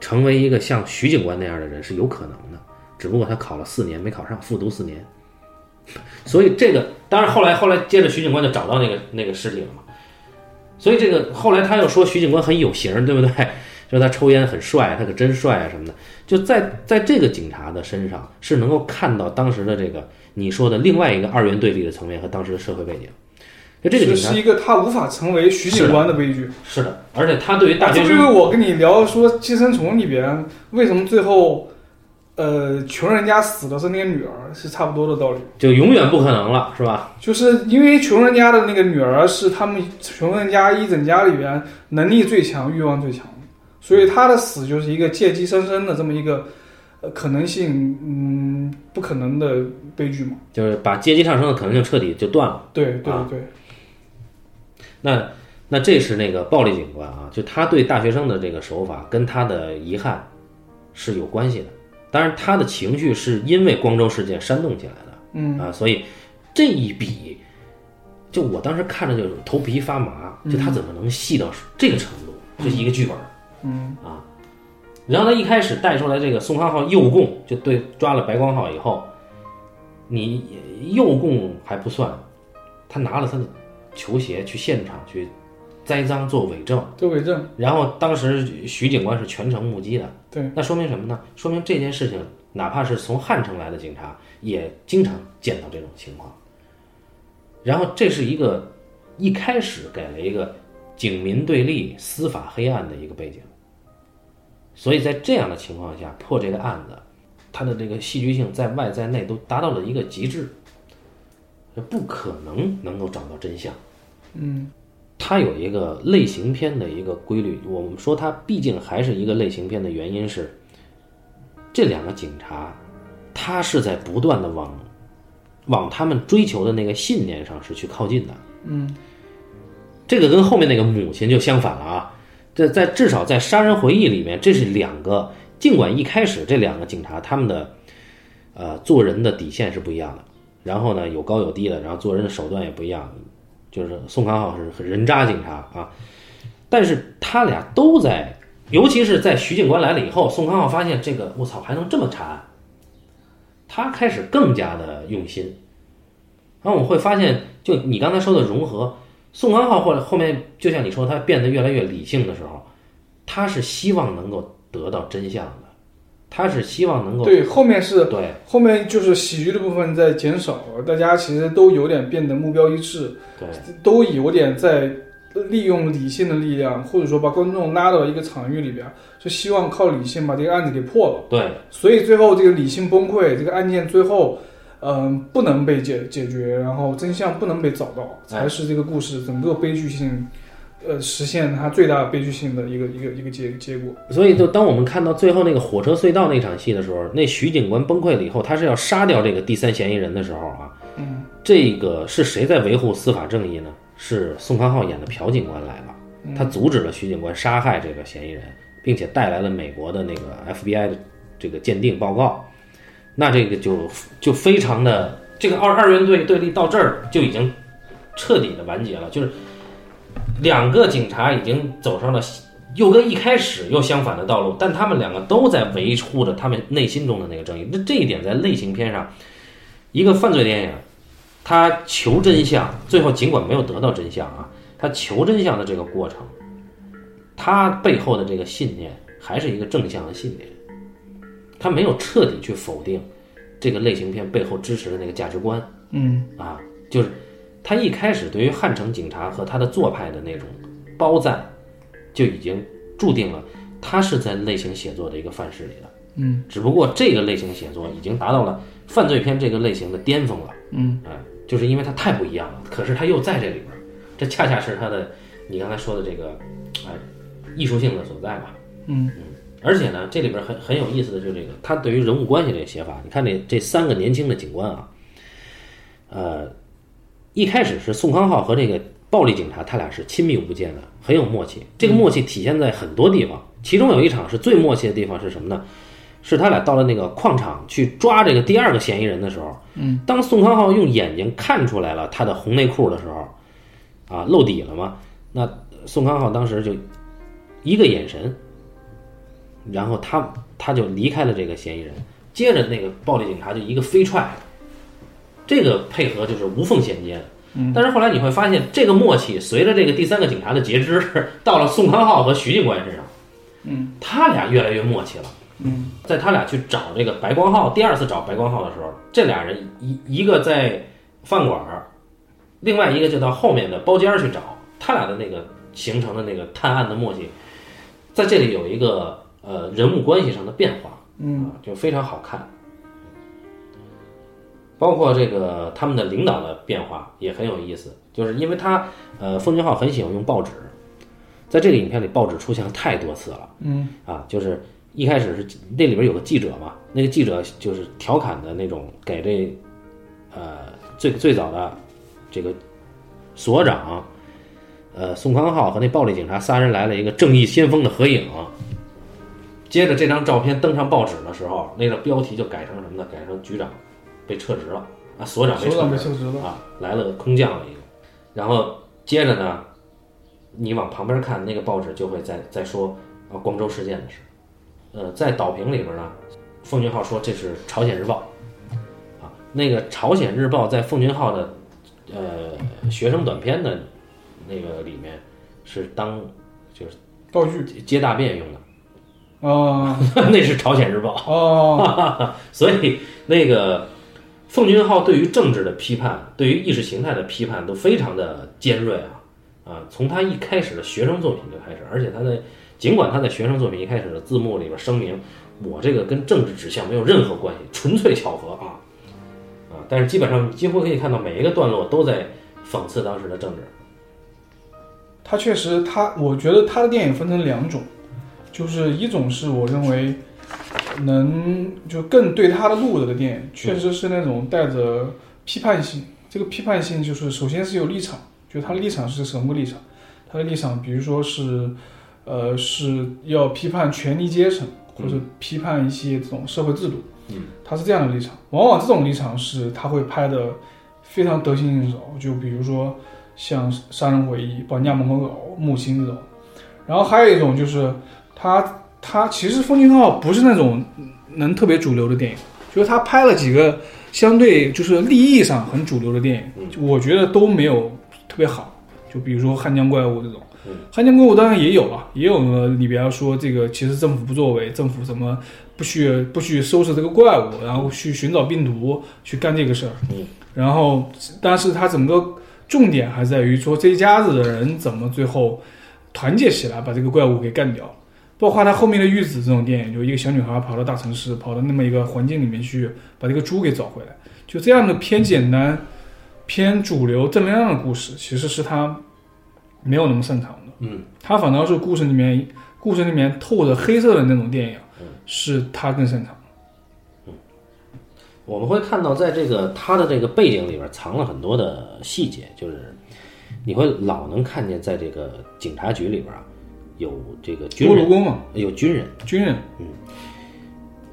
成为一个像徐警官那样的人是有可能的，只不过他考了四年没考上，复读四年。所以这个当然后来后来接着徐警官就找到那个那个尸体了嘛。所以这个后来他又说徐警官很有型，对不对？说他抽烟很帅，他可真帅啊什么的。就在在这个警察的身上是能够看到当时的这个你说的另外一个二元对立的层面和当时的社会背景。就这个是一个他无法成为徐警官的悲剧。是的，而且他对于大学这就是生，我跟你聊说《寄生虫》里边为什么最后，呃，穷人家死的是那个女儿，是差不多的道理。就永远不可能了，是吧？就是因为穷人家的那个女儿是他们穷人家一整家里边能力最强、欲望最强，所以她的死就是一个借机生生的这么一个呃可能性，嗯，不可能的悲剧嘛。就是把阶级上升的可能性彻底就断了。对对啊对，那那这是那个暴力警官啊，就他对大学生的这个手法跟他的遗憾是有关系的。当然，他的情绪是因为光州事件煽动起来的嗯啊，所以这一笔，就我当时看着就是头皮发麻，就他怎么能细到这个程度？这是一个剧本。嗯啊。然后他一开始带出来这个宋康昊诱供，就对抓了白光浩以后，你诱供还不算，他拿了他的球鞋去现场去栽赃做伪证，做伪证，然后当时徐警官是全程目击的，对，那说明什么呢？说明这件事情，哪怕是从汉城来的警察，也经常见到这种情况。然后这是一个一开始给了一个警民对立、司法黑暗的一个背景。所以在这样的情况下破这个案子，它的这个戏剧性在外在内都达到了一个极致，不可能能够找到真相。嗯它有一个类型片的一个规律，我们说它毕竟还是一个类型片的原因是，这两个警察，他是在不断的往往他们追求的那个信念上是去靠近的。嗯这个跟后面那个母亲就相反了啊！这在至少在《杀人回忆》里面，这是两个，尽管一开始这两个警察他们的呃做人的底线是不一样的，然后呢有高有低的，然后做人的手段也不一样，就是宋康昊是人渣警察啊，但是他俩都在，尤其是在徐警官来了以后，宋康昊发现这个我操还能这么查，他开始更加的用心，然后我们会发现，就你刚才说的融合。宋康昊或者后面，就像你说，他变得越来越理性的时候，他是希望能够得到真相的，他是希望能够对，后面是对。后面就是喜剧的部分在减少，大家其实都有点变得目标一致，对。都有点在利用理性的力量，或者说把观众拉到一个场域里边，就希望靠理性把这个案子给破了。对。所以最后这个理性崩溃，这个案件最后，嗯、不能被解解决，然后真相不能被找到，才是这个故事整个悲剧性，呃，实现它最大悲剧性的一个一个一个结结果。所以就当我们看到最后那个火车隧道那场戏的时候，那徐警官崩溃了以后，他是要杀掉这个第三嫌疑人的时候啊，嗯，这个是谁在维护司法正义呢？是宋康昊演的朴警官来了，他阻止了徐警官杀害这个嫌疑人，并且带来了美国的那个 FBI 的这个鉴定报告，那这个就就非常的这个二二元对对立到这儿就已经彻底的完结了，就是两个警察已经走上了又跟一开始又相反的道路，但他们两个都在维护着他们内心中的那个正义。那这一点在类型片上，一个犯罪电影，他求真相，最后尽管没有得到真相啊，他求真相的这个过程，他背后的这个信念还是一个正向的信念，他没有彻底去否定这个类型片背后支持的那个价值观。嗯啊，就是他一开始对于汉城警察和他的做派的那种褒赞，就已经注定了他是在类型写作的一个范式里的。嗯只不过这个类型写作已经达到了犯罪片这个类型的巅峰了。嗯，哎，就是因为它太不一样了，可是他又在这里边儿，这恰恰是他的你刚才说的这个哎艺术性的所在吧。嗯而且呢，这里边很很有意思的就是这个，他对于人物关系这个写法，你看这这三个年轻的警官啊，呃，一开始是宋康昊和这个暴力警察，他俩是亲密无间的，很有默契。这个默契体现在很多地方，其中有一场是最默契的地方是什么呢？是他俩到了那个矿场去抓这个第二个嫌疑人的时候，嗯，当宋康昊用眼睛看出来了他的红内裤的时候，啊，露底了嘛，那宋康昊当时就一个眼神。然后他他就离开了这个嫌疑人，接着那个暴力警察就一个飞踹，这个配合就是无缝衔接的。但是后来你会发现，这个默契随着这个第三个警察的截肢，到了宋康昊和徐警官身上，嗯，他俩越来越默契了。嗯，在他俩去找这个白光浩，第二次找白光浩的时候，这俩人一一个在饭馆儿，另外一个就到后面的包间儿去找，他俩的那个形成的那个探案的默契，在这里有一个呃人物关系上的变化，嗯啊，就非常好看。包括这个他们的领导的变化也很有意思，就是因为他呃奉俊昊很喜欢用报纸，在这个影片里报纸出现了太多次了。嗯啊，就是一开始是那里边有个记者嘛，那个记者就是调侃的那种，给这呃最最早的这个所长呃宋康昊和那暴力警察仨人来了一个正义先锋的合影。接着这张照片登上报纸的时候，那个标题就改成什么呢？改成局长被撤职了啊，所长被撤职了。啊，来了个空降了一个，然后接着呢，你往旁边看，那个报纸就会在在说啊光州事件的事，呃，在导评里边呢，奉俊昊说这是朝鲜日报，啊，那个朝鲜日报在奉俊昊的呃学生短片的那个里面是当就是道具接大便用的，哦 那是朝鲜日报。哦，所以那个奉俊昊对于政治的批判，对于意识形态的批判都非常的尖锐啊啊，从他一开始的学生作品就开始，而且他的尽管他在学生作品一开始的字幕里边声明，我这个跟政治指向没有任何关系，纯粹巧合啊啊，但是基本上几乎可以看到每一个段落都在讽刺当时的政治。他确实，他我觉得他的电影分成两种，就是一种是我认为能就更对他的路子的电影，确实是那种带着批判性。这个批判性就是首先是有立场，就他的立场是什么立场？他的立场，比如说是呃是要批判权力阶层，或者批判一些这种社会制度。嗯，他是这样的立场。往往这种立场是他会拍的非常得心应手，就比如说。像《杀人回忆》《绑架门口狗》《木星》这种，然后还有一种就是他他其实风俊昊不是那种能特别主流的电影，就是他拍了几个相对就是利益上很主流的电影，我觉得都没有特别好。就比如说《汉江怪物》这种，《汉江怪物》当然也有啊，也有里边说这个其实政府不作为，政府怎么不去不去收拾这个怪物，然后去寻找病毒去干这个事儿。然后但是他整个。重点还在于说这一家子的人怎么最后团结起来把这个怪物给干掉，包括他后面的玉子这种电影，就一个小女孩跑到大城市，跑到那么一个环境里面去把这个猪给找回来，就这样的偏简单、偏主流、正能量的故事，其实是他没有那么擅长的。嗯，他反倒是故事里面故事里面透着黑色的那种电影，是他更擅长。我们会看到，在这个他的这个背景里边藏了很多的细节，就是你会老能看见，在这个警察局里边啊，有这个军人，有军人，军人，嗯。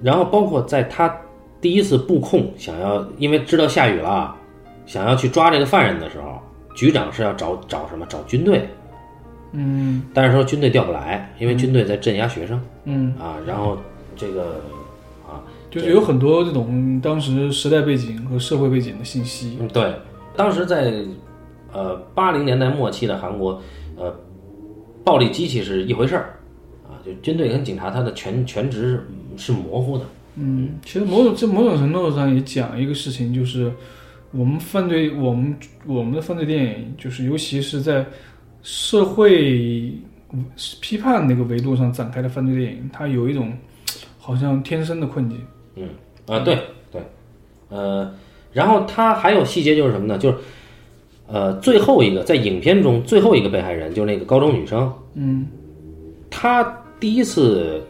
然后包括在他第一次布控，想要因为知道下雨了，想要去抓这个犯人的时候，局长是要找找什么？找军队，嗯。但是说军队调不来，因为军队在镇压学生，嗯啊，然后这个啊。就是有很多这种当时时代背景和社会背景的信息。嗯，对，当时在呃八零年代末期的韩国，呃，暴力机器是一回事儿啊，就军队跟警察他的权权职是模糊的。嗯，其实某种这某种程度上也讲一个事情，就是我们犯罪，我们我们的犯罪电影，就是尤其是在社会批判那个维度上展开的犯罪电影，它有一种好像天生的困境。嗯啊，对对，呃，然后它还有细节就是什么呢？就是呃，最后一个在影片中最后一个被害人就是那个高中女生，嗯，她第一次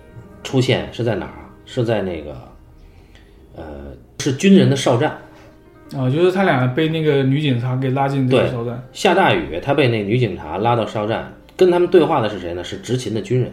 出现是在哪儿？是在那个呃，是军人的哨站啊，就是他俩被那个女警察给拉进这个哨站，下大雨，他被那女警察拉到哨站，跟他们对话的是谁呢？是执勤的军人。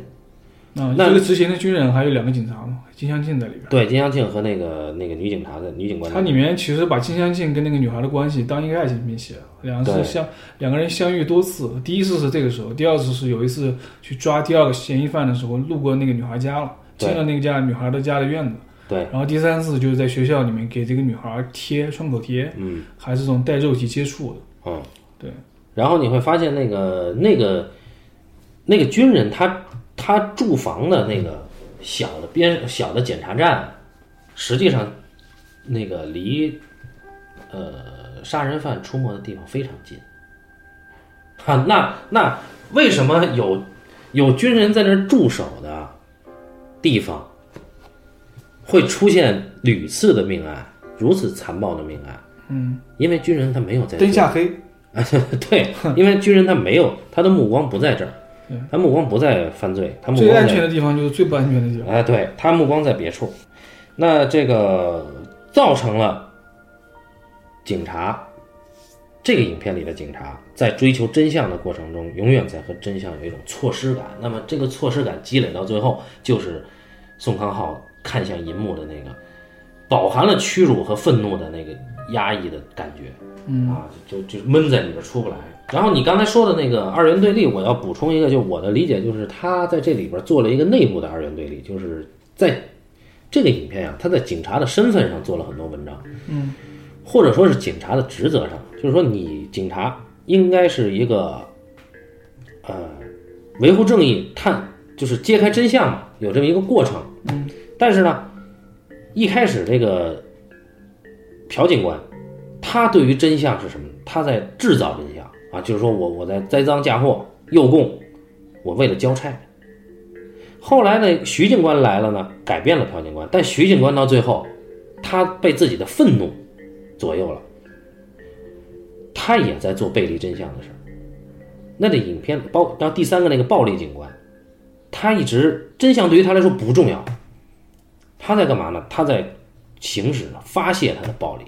啊，这个执勤的军人还有两个警察嘛，金相庆在里边。对，金相庆和那个那个女警察的女警官。他里面其实把金相庆跟那个女孩的关系当一个爱情片写了，两个是相两个人相遇多次，第一次是这个时候，第二次是有一次去抓第二个嫌疑犯的时候，路过那个女孩家了，进了那个家女孩的家的院子。对。然后第三次就是在学校里面给这个女孩贴创口贴，嗯，还是这种带肉体接触的。嗯，对。然后你会发现那个那个那个军人他。他住房的那个小的边小的检查站，实际上那个离呃杀人犯出没的地方非常近。啊，那那为什么有有军人在那儿驻守的地方会出现屡次的命案，如此残暴的命案？嗯，因为军人他没有在灯下黑啊，对，因为军人他没有他的目光不在这儿。他目光不在犯罪，他目光最安全的地方就是最不安全的地方。哎，对他目光在别处，那这个造成了警察这个影片里的警察在追求真相的过程中，永远在和真相有一种错失感。那么这个错失感积累到最后，就是宋康昊看向银幕的那个饱含了屈辱和愤怒的那个压抑的感觉，嗯啊，就就闷在里边出不来。然后你刚才说的那个二元对立，我要补充一个，就我的理解就是他在这里边做了一个内部的二元对立，就是在这个影片啊，他在警察的身份上做了很多文章，嗯，或者说是警察的职责上，就是说你警察应该是一个呃维护正义、探就是揭开真相嘛，有这么一个过程，嗯，但是呢，一开始这个朴警官他对于真相是什么？他在制造真相。啊，就是说我我在栽赃嫁祸、诱供，我为了交差。后来呢，徐警官来了呢，改变了朴警官，但徐警官到最后，他被自己的愤怒左右了，他也在做背离真相的事。那这影片包，然后第三个那个暴力警官，他一直真相对于他来说不重要，他在干嘛呢？他在行使发泄他的暴力，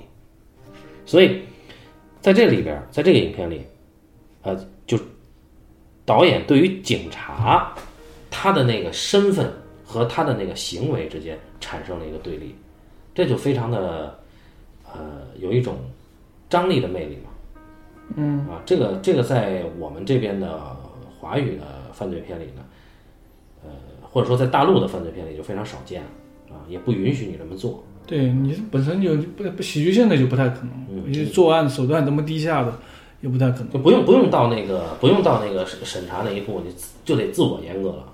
所以在这里边，在这个影片里，呃，就导演对于警察他的那个身份和他的那个行为之间产生了一个对立，这就非常的呃有一种张力的魅力嘛。嗯啊，这个这个在我们这边的华语的犯罪片里呢，呃，或者说在大陆的犯罪片里就非常少见啊，也不允许你这么做。对你本身就不不喜剧性的就不太可能，嗯因为作案手段这么低下的也不太可能。就不用不用到那个不用到那个审审查那一步，你自就得自我严格了。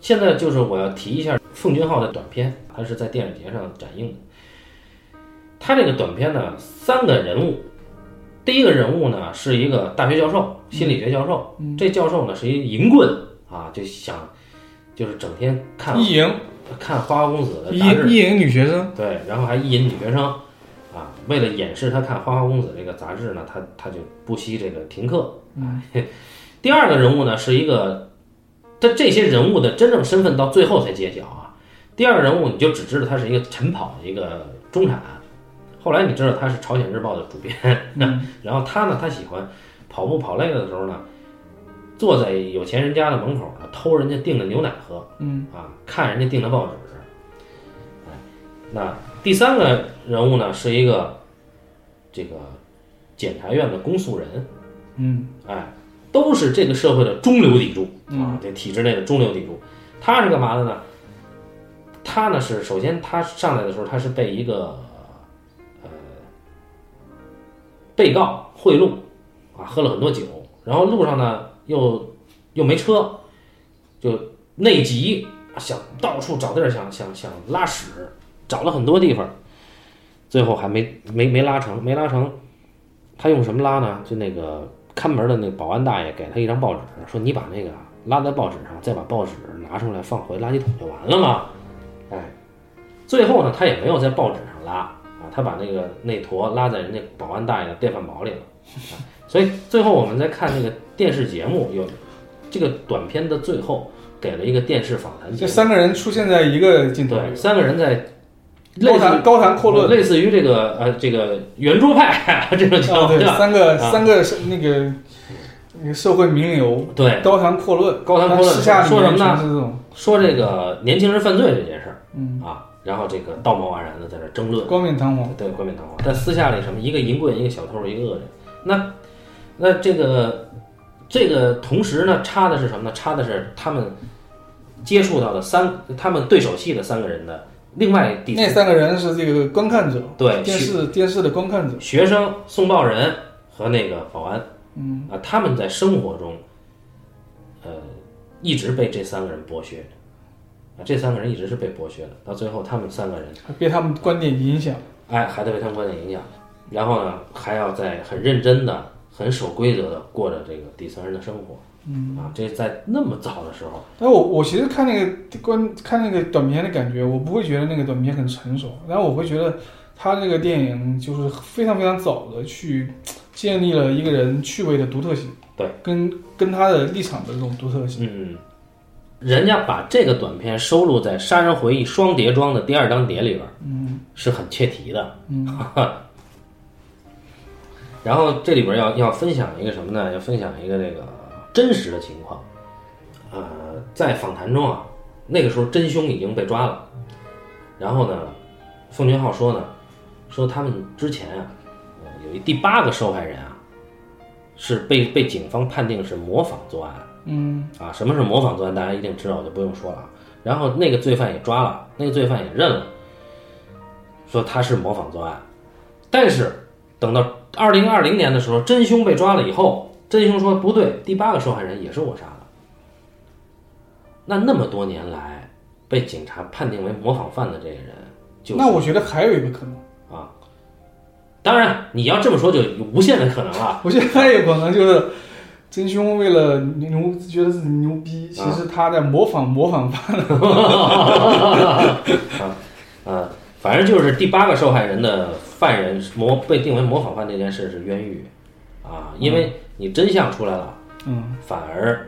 现在就是我要提一下奉俊昊的短片，他是在电影节上展映的。他这个短片呢，三个人物，第一个人物呢是一个大学教授，心理学教授。这教授呢是一淫棍啊，就想就是整天看意淫看《花花公子》的意杂志，意淫女学生，对，然后还意淫女学生，啊，为了掩饰他看《花花公子》这个杂志呢，他他就不惜这个停课。嗯，第二个人物呢是一个，他这些人物的真正身份到最后才揭晓啊。第二个人物你就只知道他是一个晨跑的一个中产，后来你知道他是《朝鲜日报》的主编，然后他呢，他喜欢跑步跑累了的时候呢，坐在有钱人家的门口呢，偷人家订的牛奶喝，嗯啊，看人家订的报纸。哎，那第三个人物呢，是一个这个检察院的公诉人，嗯哎，都是这个社会的中流砥柱啊，这体制内的中流砥柱。他是干嘛的呢？他呢是首先他上来的时候，他是被一个呃被告贿赂啊，喝了很多酒，然后路上呢又又没车，就内急，想到处找地儿想想想拉屎，找了很多地方，最后还没没没拉成，没拉成，他用什么拉呢？就那个看门的那个保安大爷给他一张报纸，说你把那个拉在报纸上，再把报纸拿出来放回垃圾桶就完了嘛。哎，最后呢，他也没有在报纸上拉啊，他把那个那坨拉在人家保安大爷的电饭煲里了。啊所以最后我们在看那个电视节目，有这个短片的最后给了一个电视访谈节目，这三个人出现在一个镜头对里，三个人在高谈高谈阔论，类似于这个呃这个圆桌派 这种啊，叫对，吧？三个啊三个是那个那个社会名流对，高谈阔论，高谈阔论私下说什么呢说这个年轻人犯罪这件事儿嗯啊，然后这个道貌岸然的在这争论，冠冕堂皇。对，冠冕堂皇。但私下里什么，一个淫棍，一个小偷，一个恶人。那那这个这个同时呢，插的是什么呢？插的是他们接触到的三，他们对手戏的三个人的另外第那三个人是这个观看者，对电视电视的观看者。学生、送报人和那个保安嗯啊，他们在生活中，呃，一直被这三个人剥削啊，这三个人一直是被剥削的，到最后他们三个人。还被他们观点影响。哎，还得被他们观点影响，然后呢，还要在很认真的、很守规则的过着这个底层人的生活。嗯啊，这在那么早的时候，但我我其实看那个观看那个短片的感觉，我不会觉得那个短片很成熟，然后我会觉得他这个电影就是非常非常早的去建立了一个人趣味的独特性，对，跟跟他的立场的这种独特性。嗯，人家把这个短片收录在《杀人回忆》双碟装的第二张碟里边，嗯，是很切题的，嗯。然后这里边要要分享一个什么呢？要分享一个这个真实的情况。呃，在访谈中啊，那个时候真凶已经被抓了，然后呢，奉俊昊说呢，说他们之前啊，呃有一第八个受害人啊，是被被警方判定是模仿作案。嗯啊，什么是模仿作案，大家一定知道，我就不用说了啊。然后那个罪犯也抓了，那个罪犯也认了，说他是模仿作案。但是等到二零二零年的时候，真凶被抓了以后，真凶说不对，第八个受害人也是我杀的。那那么多年来被警察判定为模仿犯的这个人，就是那我觉得还有一个可能，啊，当然，你要这么说就有无限的可能了。我觉得还有可能就是真凶为了牛，觉得自己牛逼，其实他在模仿模仿犯的。呃，反正就是第八个受害人的犯人模被定为模仿犯这件事是冤狱啊，因为你真相出来了，嗯。反而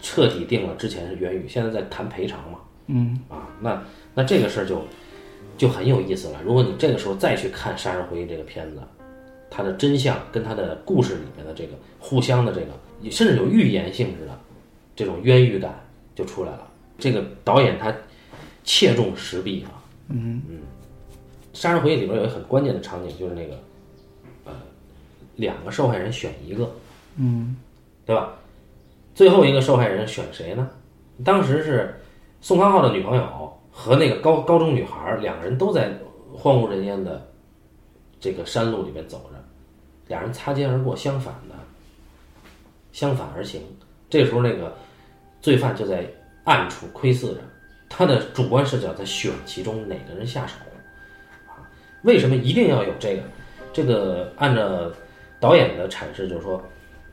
彻底定了之前是冤狱，现在在谈赔偿嘛。嗯。啊，那那这个事儿就就很有意思了。如果你这个时候再去看《杀人回忆》这个片子，它的真相跟它的故事里面的这个互相的这个，甚至有预言性质的这种冤狱感就出来了。这个导演他切中时弊啊，嗯。嗯杀人回忆里边有一个很关键的场景，就是那个，呃，两个受害人选一个，嗯对吧？最后一个受害人选谁呢？当时是宋康昊的女朋友和那个高高中女孩儿，两个人都在荒无人烟的这个山路里面走着，俩人擦肩而过，相反的，相反而行。这时候，那个罪犯就在暗处窥视着，他的主观视角在选其中哪个人下手。啊，为什么一定要有这个？这个按照导演的阐释，就是说，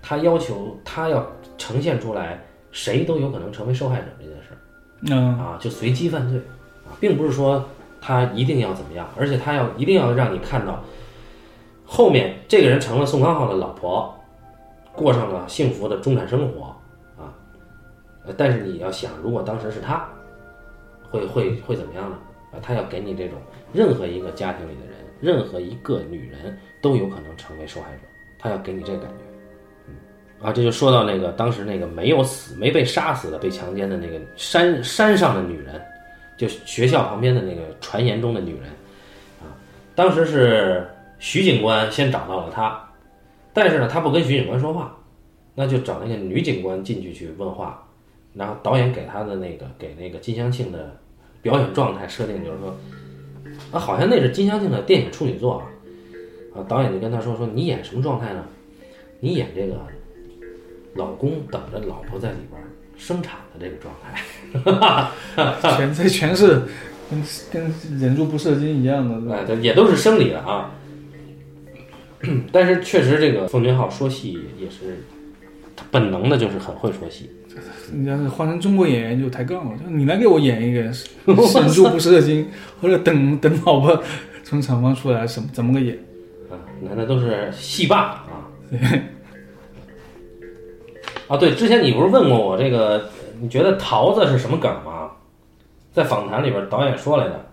他要求他要呈现出来，谁都有可能成为受害者这件事儿。嗯啊，就随机犯罪啊，并不是说他一定要怎么样，而且他要一定要让你看到后面这个人成了宋康昊的老婆，过上了幸福的中产生活啊。呃但是你要想，如果当时是他，会会会怎么样呢？啊，他要给你这种任何一个家庭里的人，任何一个女人都有可能成为受害者，他要给你这感觉。啊，这就说到那个当时那个没有死、没被杀死的、被强奸的那个山山上的女人，就学校旁边的那个传言中的女人，啊，当时是徐警官先找到了她，但是呢，他不跟徐警官说话，那就找那个女警官进去去问话，然后导演给他的那个给那个金相庆的表演状态设定就是说，啊，好像那是金相庆的电影处女作啊啊，啊，导演就跟他说说你演什么状态呢？你演这个。老公等着老婆在里边儿生产的这个状态，全这全是跟跟忍住不射精一样的，哎，这也都是生理的啊。但是确实，这个奉俊昊说戏也是他本能的，就是很会说戏。你要是换成中国演员就抬杠了，就你来给我演一个 忍住不射精，或者等等老婆从产房出来，什么怎么个演？啊，那那都是戏霸啊。啊，对，之前你不是问过我这个，你觉得桃子是什么梗吗？在访谈里边，导演说来的，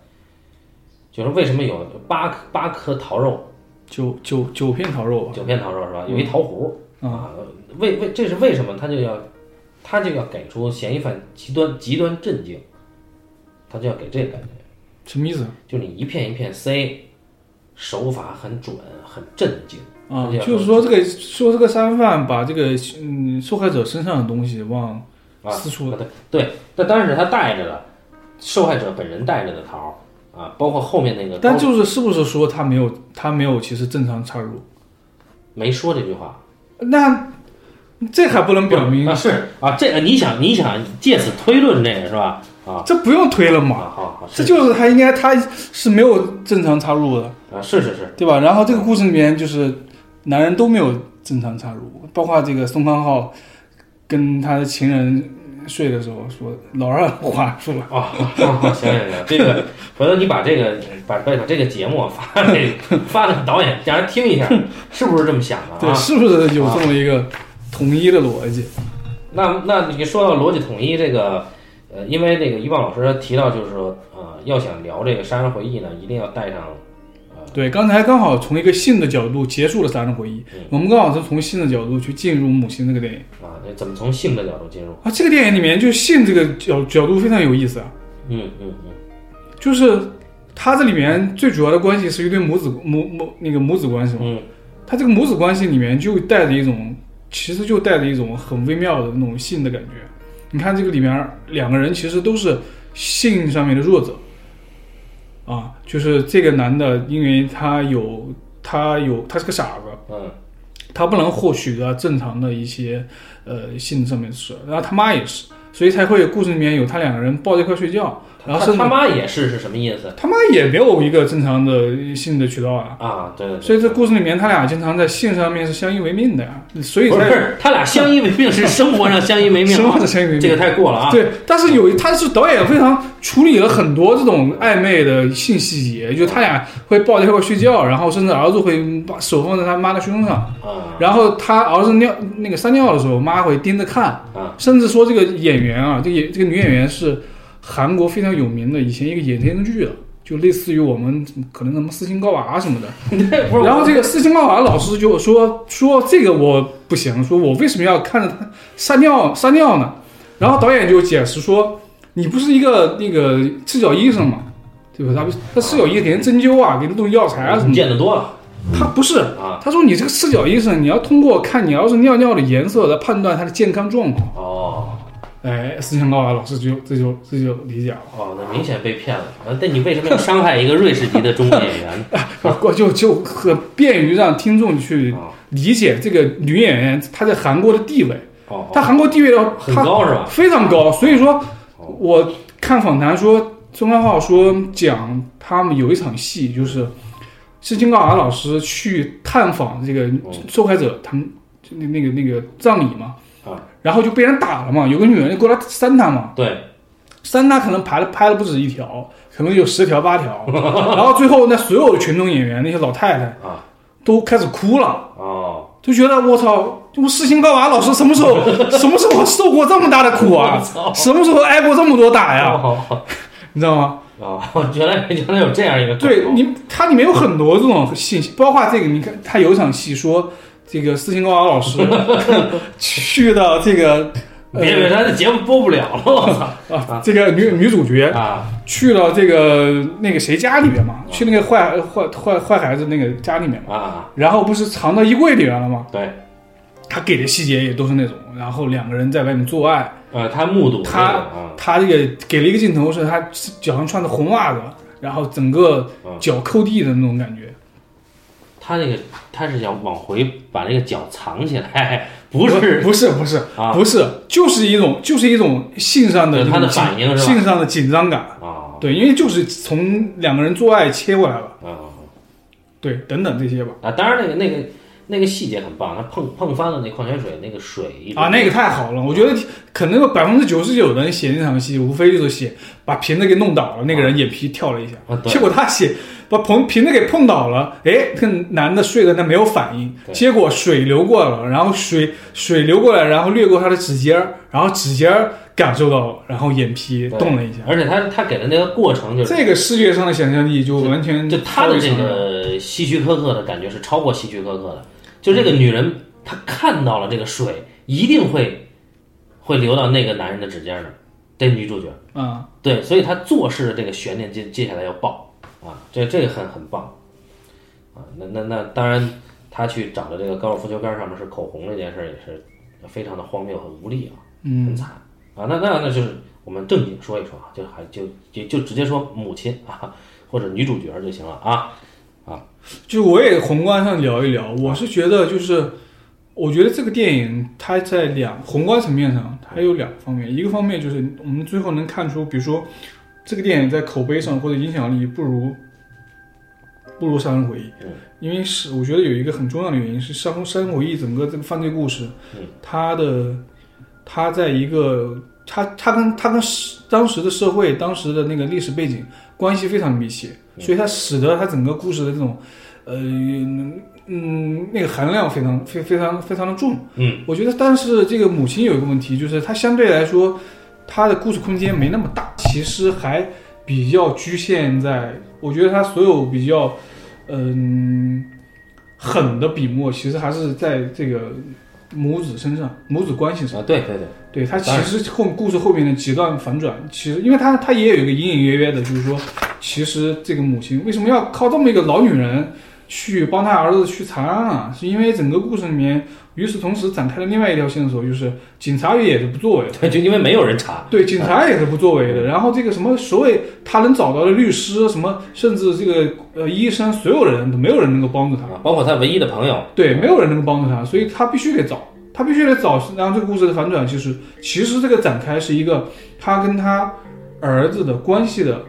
就是为什么有八颗八颗桃肉，九九九片桃肉九片桃肉是吧？有一桃核啊，啊，为为这是为什么？他就要他就要给出嫌疑犯极端极端镇静，他就要给这个感觉。什么意思就你一片一片塞，手法很准，很震惊。啊就是说这个说这个杀人犯把这个嗯受害者身上的东西往啊，四处啊对对，但当然是他带着的，受害者本人带着的桃儿啊，包括后面那个但就是是不是说他没有他没有其实正常插入？没说这句话，那这还不能表明啊是啊，这个你想你想借此推论这个是吧？啊这不用推了嘛？啊好好这就是他应该他是没有正常插入的，啊是是是对吧？然后这个故事里面就是男人都没有正常插入，包括这个宋康昊跟他的情人睡的时候说老二话说了，哦，好 好行行行，这个回头你把这个把把把这个节目发给发给导演，让人听一下，是不是这么想的对，啊？是不是有这么一个统一的逻辑？那那你说到逻辑统一这个，呃，因为那个一棒老师提到，就是说，呃，要想聊这个杀人回忆呢，一定要带上，对，刚才刚好从一个性的角度结束了杀人回忆，我们刚好是从性的角度去进入母亲这个电影啊，那怎么从性的角度进入？啊。这个电影里面就性这个角角度非常有意思啊，嗯嗯嗯，就是它这里面最主要的关系是一对母子母母那个母子关系嘛，嗯它这个母子关系里面就带着一种，其实就带着一种很微妙的那种性的感觉。你看这个里面两个人其实都是性上面的弱者，啊，就是这个男的，因为他有他有他是个傻子，嗯。他不能获取到正常的一些呃性上面的事，然后他妈也是，所以才会故事里面有他两个人抱在一块睡觉，然后他妈也是是什么意思他妈也没有一个正常的性的渠道啊，啊？对对对，所以这故事里面他俩经常在性上面是相依为命的呀，所以才不是他俩相依为命是生活上相依为命生啊，活上相依为命。这个太过了啊。对，但是有他是导演非常处理了很多这种暧昧的性细节，就他俩会抱在一块睡觉，然后甚至儿子会把手放在他妈的胸上，啊然后他儿子尿那个撒尿的时候，妈会盯着看，啊甚至说这个演员啊，这个演这个女演员是韩国非常有名的，以前一个演电视剧的，就类似于我们可能什么斯琴高娃什么的。然后这个斯琴高娃老师就说说这个我不行，说我为什么要看着他撒尿撒尿呢？然后导演就解释说，你不是一个那个赤脚医生嘛，对吧？他他赤脚医生给人针灸啊，给人弄药材啊什么。见得多了他不是，啊他说你这个赤脚医生，你要通过看你要是尿尿的颜色来判断他的健康状况。哦哎，斯琴高娃老师就这就这就理解了。哦，那明显被骗了。啊，但你为什么要伤害一个瑞士籍的中国演员 呢？我就就很便于让听众去啊理解这个女演员她在韩国的地位。哦，她韩国地位的话，很高是吧？非常高，所以说我看访谈说，钟汉浩说讲他们有一场戏，就是是金高娃老师去探访这个受害者，他们就那那个那个葬礼嘛，啊，然后就被人打了嘛，有个女人就过来扇他嘛，对，扇他可能拍了拍了不止一条，可能有十条八条，然后最后那所有的群众演员那些老太太啊都开始哭了。啊，就觉得我操，我事情告完老师什么时候 什么时候受过这么大的苦啊？什么时候挨过这么多打呀？哦你知道吗？哦，原来原来有这样一个对你，它里面有很多这种信息，包括这个，你看，它有一场戏说，这个四星高娃老师 去到这个别别，咱这节目播不了了，我操啊，这个女女主角啊！去了这个那个谁家里面嘛，去那个坏坏坏坏孩子那个家里面嘛，啊，然后不是藏到衣柜里面了吗？对，他给的细节也都是那种，然后两个人在外面做爱，呃，他目睹他他这个给了一个镜头是他脚上穿的红袜子，然后整个脚扣地的那种感觉。他那个他是想往回把那个脚藏起来，不 是不是。不是啊。不是，就是一种就是一种性上的他的反应是吧？性上的紧张感。啊。对，因为就是从两个人做爱切过来了，啊。对，等等这些吧。啊！当然那个那个那个细节很棒，他碰碰翻了那矿泉水，那个水啊，那个太好了！我觉得可能百分之九十九的人写那场戏，无非就是写把瓶子给弄倒了，那个人眼皮跳了一下，结果他写把瓶瓶子给碰倒了，哎，这个男的睡在那没有反应，结果水流过了，然后水水流过来，然后掠过他的指尖儿，然后指尖儿感受到了，然后眼皮动了一下，而且他他给的那个过程就是这个视觉上的想象力就完全就他的这个希区柯克的感觉是超过希区柯克的，就这个女人她看到了这个水一定会会流到那个男人的指尖那儿，这女主角。啊，对，所以她做事的这个悬念接接下来要爆啊，这这个很很棒啊，那那那当然，他去找的这个高尔夫球杆上面是口红这件事儿也是非常的荒谬和无力啊，嗯很嗯，惨啊，那那那就是我们正经说一说啊，就还就就就直接说母亲啊或者女主角就行了啊啊。就我也宏观上聊一聊，我是觉得就是，我觉得这个电影它在两宏观层面上，它有两个方面，一个方面就是我们最后能看出，比如说这个电影在口碑上或者影响力不如不如《杀人回忆》嗯，因为是我觉得有一个很重要的原因是《杀杀人回忆》整个这个犯罪故事嗯，它的它在一个它它跟它跟当时的社会当时的那个历史背景关系非常密切，所以它使得它整个故事的这种呃嗯那个含量非常非非常非常的重。嗯，我觉得，但是这个母亲有一个问题，就是她相对来说，它的故事空间没那么大，其实还比较局限在，我觉得它所有比较嗯狠的笔墨，其实还是在这个母子身上，母子关系上。啊，对对对，对它其实后故事后面的几段反转，其实因为它它也有一个隐隐约约的，就是说，其实这个母亲为什么要靠这么一个老女人去帮他儿子去查案啊？是因为整个故事里面，与此同时展开了另外一条线索，就是警察也是不作为的。对，就因为没有人查，对，警察也是不作为的。然后这个什么所谓他能找到的律师，什么甚至这个呃医生，所有人都没有人能够帮助他。啊，包括他唯一的朋友，对，没有人能够帮助他，所以他必须得找。他必须得找，然后这个故事的反转就是，其实这个展开是一个他跟他儿子的关系的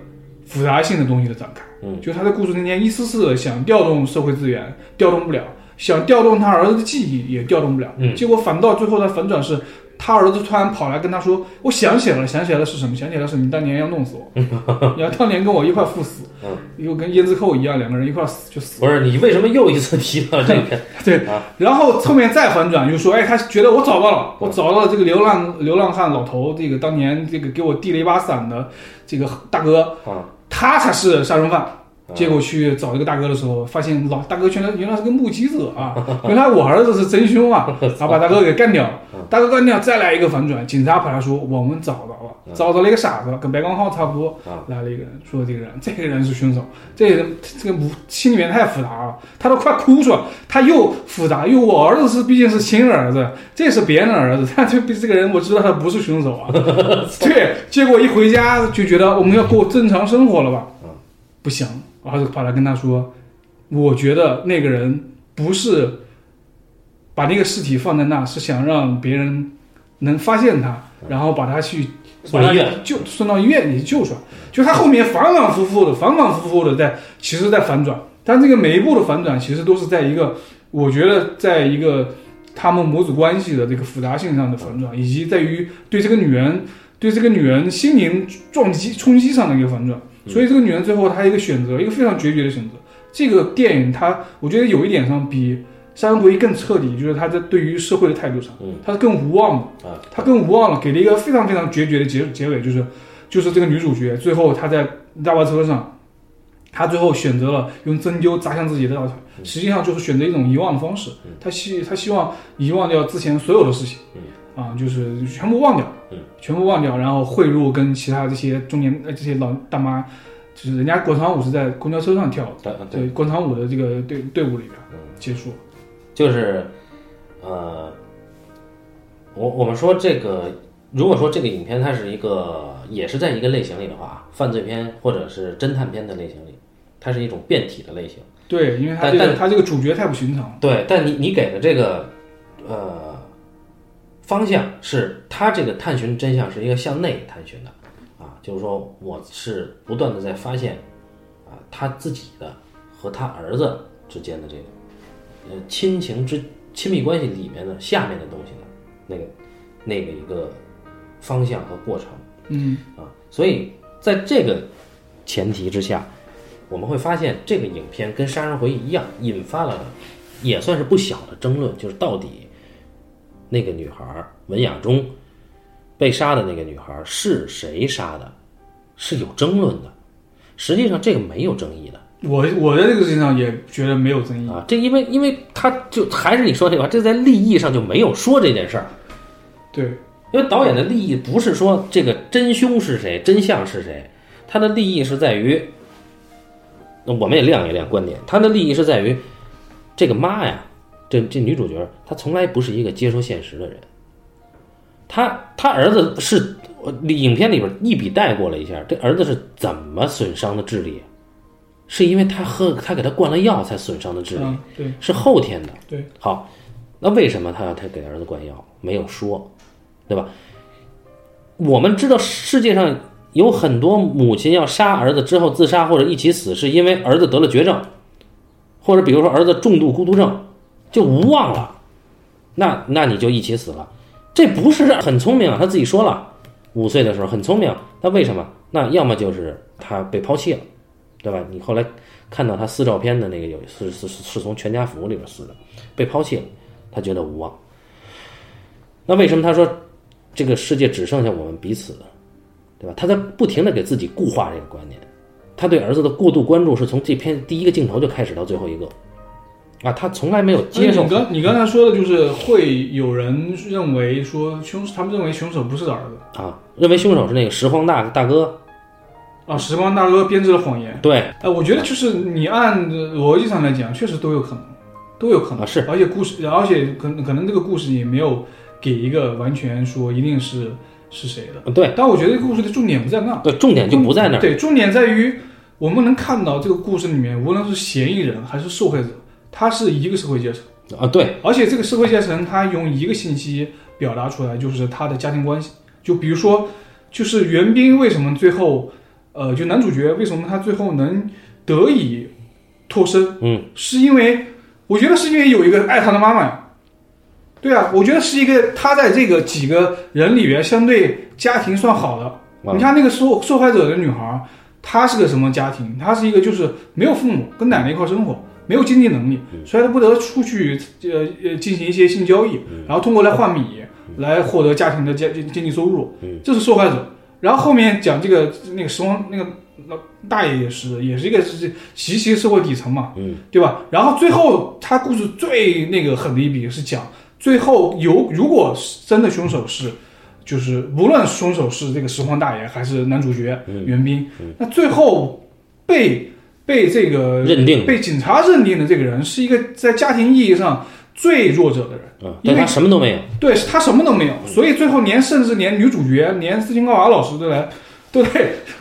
复杂性的东西的展开。嗯，就他在故事中间一丝丝的想调动社会资源，调动不了；想调动他儿子的记忆，也调动不了。嗯结果反倒最后的反转是，他儿子突然跑来跟他说：“我想起来了，想起来了是什么？想起来了是你当年要弄死我，你要当年跟我一块赴死，嗯又跟胭脂扣一样，两个人一块死就死。”不是你为什么又一次提到这个？对啊，然后后面再反转，就说，哎，他觉得我找到了，我找到了这个流浪流浪汉老头，这个当年这个给我递了一把伞的这个大哥，啊，他才是杀人犯。啊结果去找这个大哥的时候，发现老大哥原来原来是个目击者啊，原来我儿子是真凶啊，然后把大哥给干掉，大哥干掉，再来一个反转，警察跑来说我们找到了，找到了一个傻子，跟白光浩差不多啊，来了一个人，说这个人这个人是凶手，这个人这个母心里面太复杂了，他都快哭出来，他又复杂因为我儿子是毕竟是亲儿子，这是别人的儿子，他就比这个人我知道他不是凶手啊，对，结果一回家就觉得我们要过正常生活了吧，不行，儿子跑来跟他说，我觉得那个人不是把那个尸体放在那，是想让别人能发现他，然后把他去把他送医院救送到医院里救出来。就他后面反反复复的、反反复复的在，其实在反转，但这个每一步的反转其实都是在一个，我觉得在一个他们母子关系的这个复杂性上的反转，以及在于对这个女人对这个女人心灵撞击冲击上的一个反转。所以这个女人最后她一个选择，一个非常决绝的选择。这个电影它，我觉得有一点上比《杀人回忆》更彻底，就是它在对于社会的态度上，嗯它是更无望的。啊，他更无望了，给了一个非常非常决绝的结结尾，就是就是这个女主角最后她在大巴车上，她最后选择了用针灸扎向自己的大腿，实际上就是选择一种遗忘的方式。她希她希望遗忘掉之前所有的事情，啊，就是全部忘掉嗯，全部忘掉，然后汇入跟其他这些中年呃这些老大妈，就是人家广场舞是在公交车上跳的，对广场舞的这个队队伍里边嗯结束。就是呃，我我们说这个，如果说这个影片它是一个也是在一个类型里的话，犯罪片或者是侦探片的类型里，它是一种变体的类型。对，因为它但但这个他这个主角太不寻常。对，但你你给的这个呃方向是，他这个探寻真相是一个向内探寻的啊，就是说我是不断的在发现啊他自己的和他儿子之间的这个呃亲情之亲密关系里面的下面的东西的那个那个一个方向和过程。嗯，啊，所以在这个前提之下，我们会发现这个影片跟《杀人回忆》一样，引发了也算是不小的争论，就是到底那个女孩文雅中被杀的那个女孩是谁杀的，是有争论的。实际上这个没有争议的我我在这个事情上也觉得没有争议。啊，这因为因为他就还是你说这个话，这在利益上就没有说这件事儿。对，因为导演的利益不是说这个真凶是谁，真相是谁，他的利益是在于，那我们也亮一亮观点，他的利益是在于，这个妈呀，这这女主角她从来不是一个接受现实的人，她她儿子是呃影片里边一笔带过了一下，这儿子是怎么损伤的智力，是因为他喝他给他灌了药才损伤的智力，嗯，对是后天的。对，好，那为什么他要他给儿子灌药？没有说，对吧？我们知道世界上有很多母亲要杀儿子之后自杀或者一起死，是因为儿子得了绝症，或者比如说儿子重度孤独症，就无望了，那那你就一起死了。这不是很聪明啊，他自己说了，五岁的时候很聪明，那为什么？那要么就是他被抛弃了，对吧？你后来看到他撕照片的那个有是是是是从全家福里边撕的，被抛弃了，他觉得无望。那为什么他说这个世界只剩下我们彼此，对吧？他在不停的给自己固化这个观念，他对儿子的过度关注是从这篇第一个镜头就开始到最后一个，啊，他从来没有接受。你刚你刚才说的就是会有人认为说凶，他们认为凶手不是儿子。啊，认为凶手是那个拾荒大大哥，啊，时光大哥编织了谎言。对，哎，我觉得就是你按逻辑上来讲，确实都有可能，都有可能。啊是。而且故事，而且可能可能这个故事也没有给一个完全说一定是是谁的。对。但我觉得这个故事的重点不在那，对，重点就不在那儿，对，重点在于我们能看到这个故事里面，无论是嫌疑人还是受害者，他是一个社会阶层，啊，对，而且这个社会阶层，他用一个信息表达出来，就是他的家庭关系。就比如说，就是袁冰为什么最后，呃，就男主角为什么他最后能得以脱身，嗯，是因为我觉得是因为有一个爱他的妈妈呀。对啊，我觉得是一个他在这个几个人里边相对家庭算好的。啊你看那个受受害者的女孩，她是个什么家庭？她是一个就是没有父母，跟奶奶一块生活，没有经济能力，所以他不得出去呃呃进行一些性交易，然后通过来换米来获得家庭的经经济收入，这是受害者。然后后面讲这个那个时光那个老大爷也是，也是一个是极其社会底层嘛，嗯，对吧？然后最后他故事最那个狠的一笔是讲最后有如果是真的凶手是。就是无论凶手是这个拾荒大爷还是男主角袁冰，那最后被被这个认定被警察认定的这个人是一个在家庭意义上最弱者的人，嗯，因为但他什么都没有，对他什么都没有，所以最后连甚至连女主角连斯琴高娃老师都来都来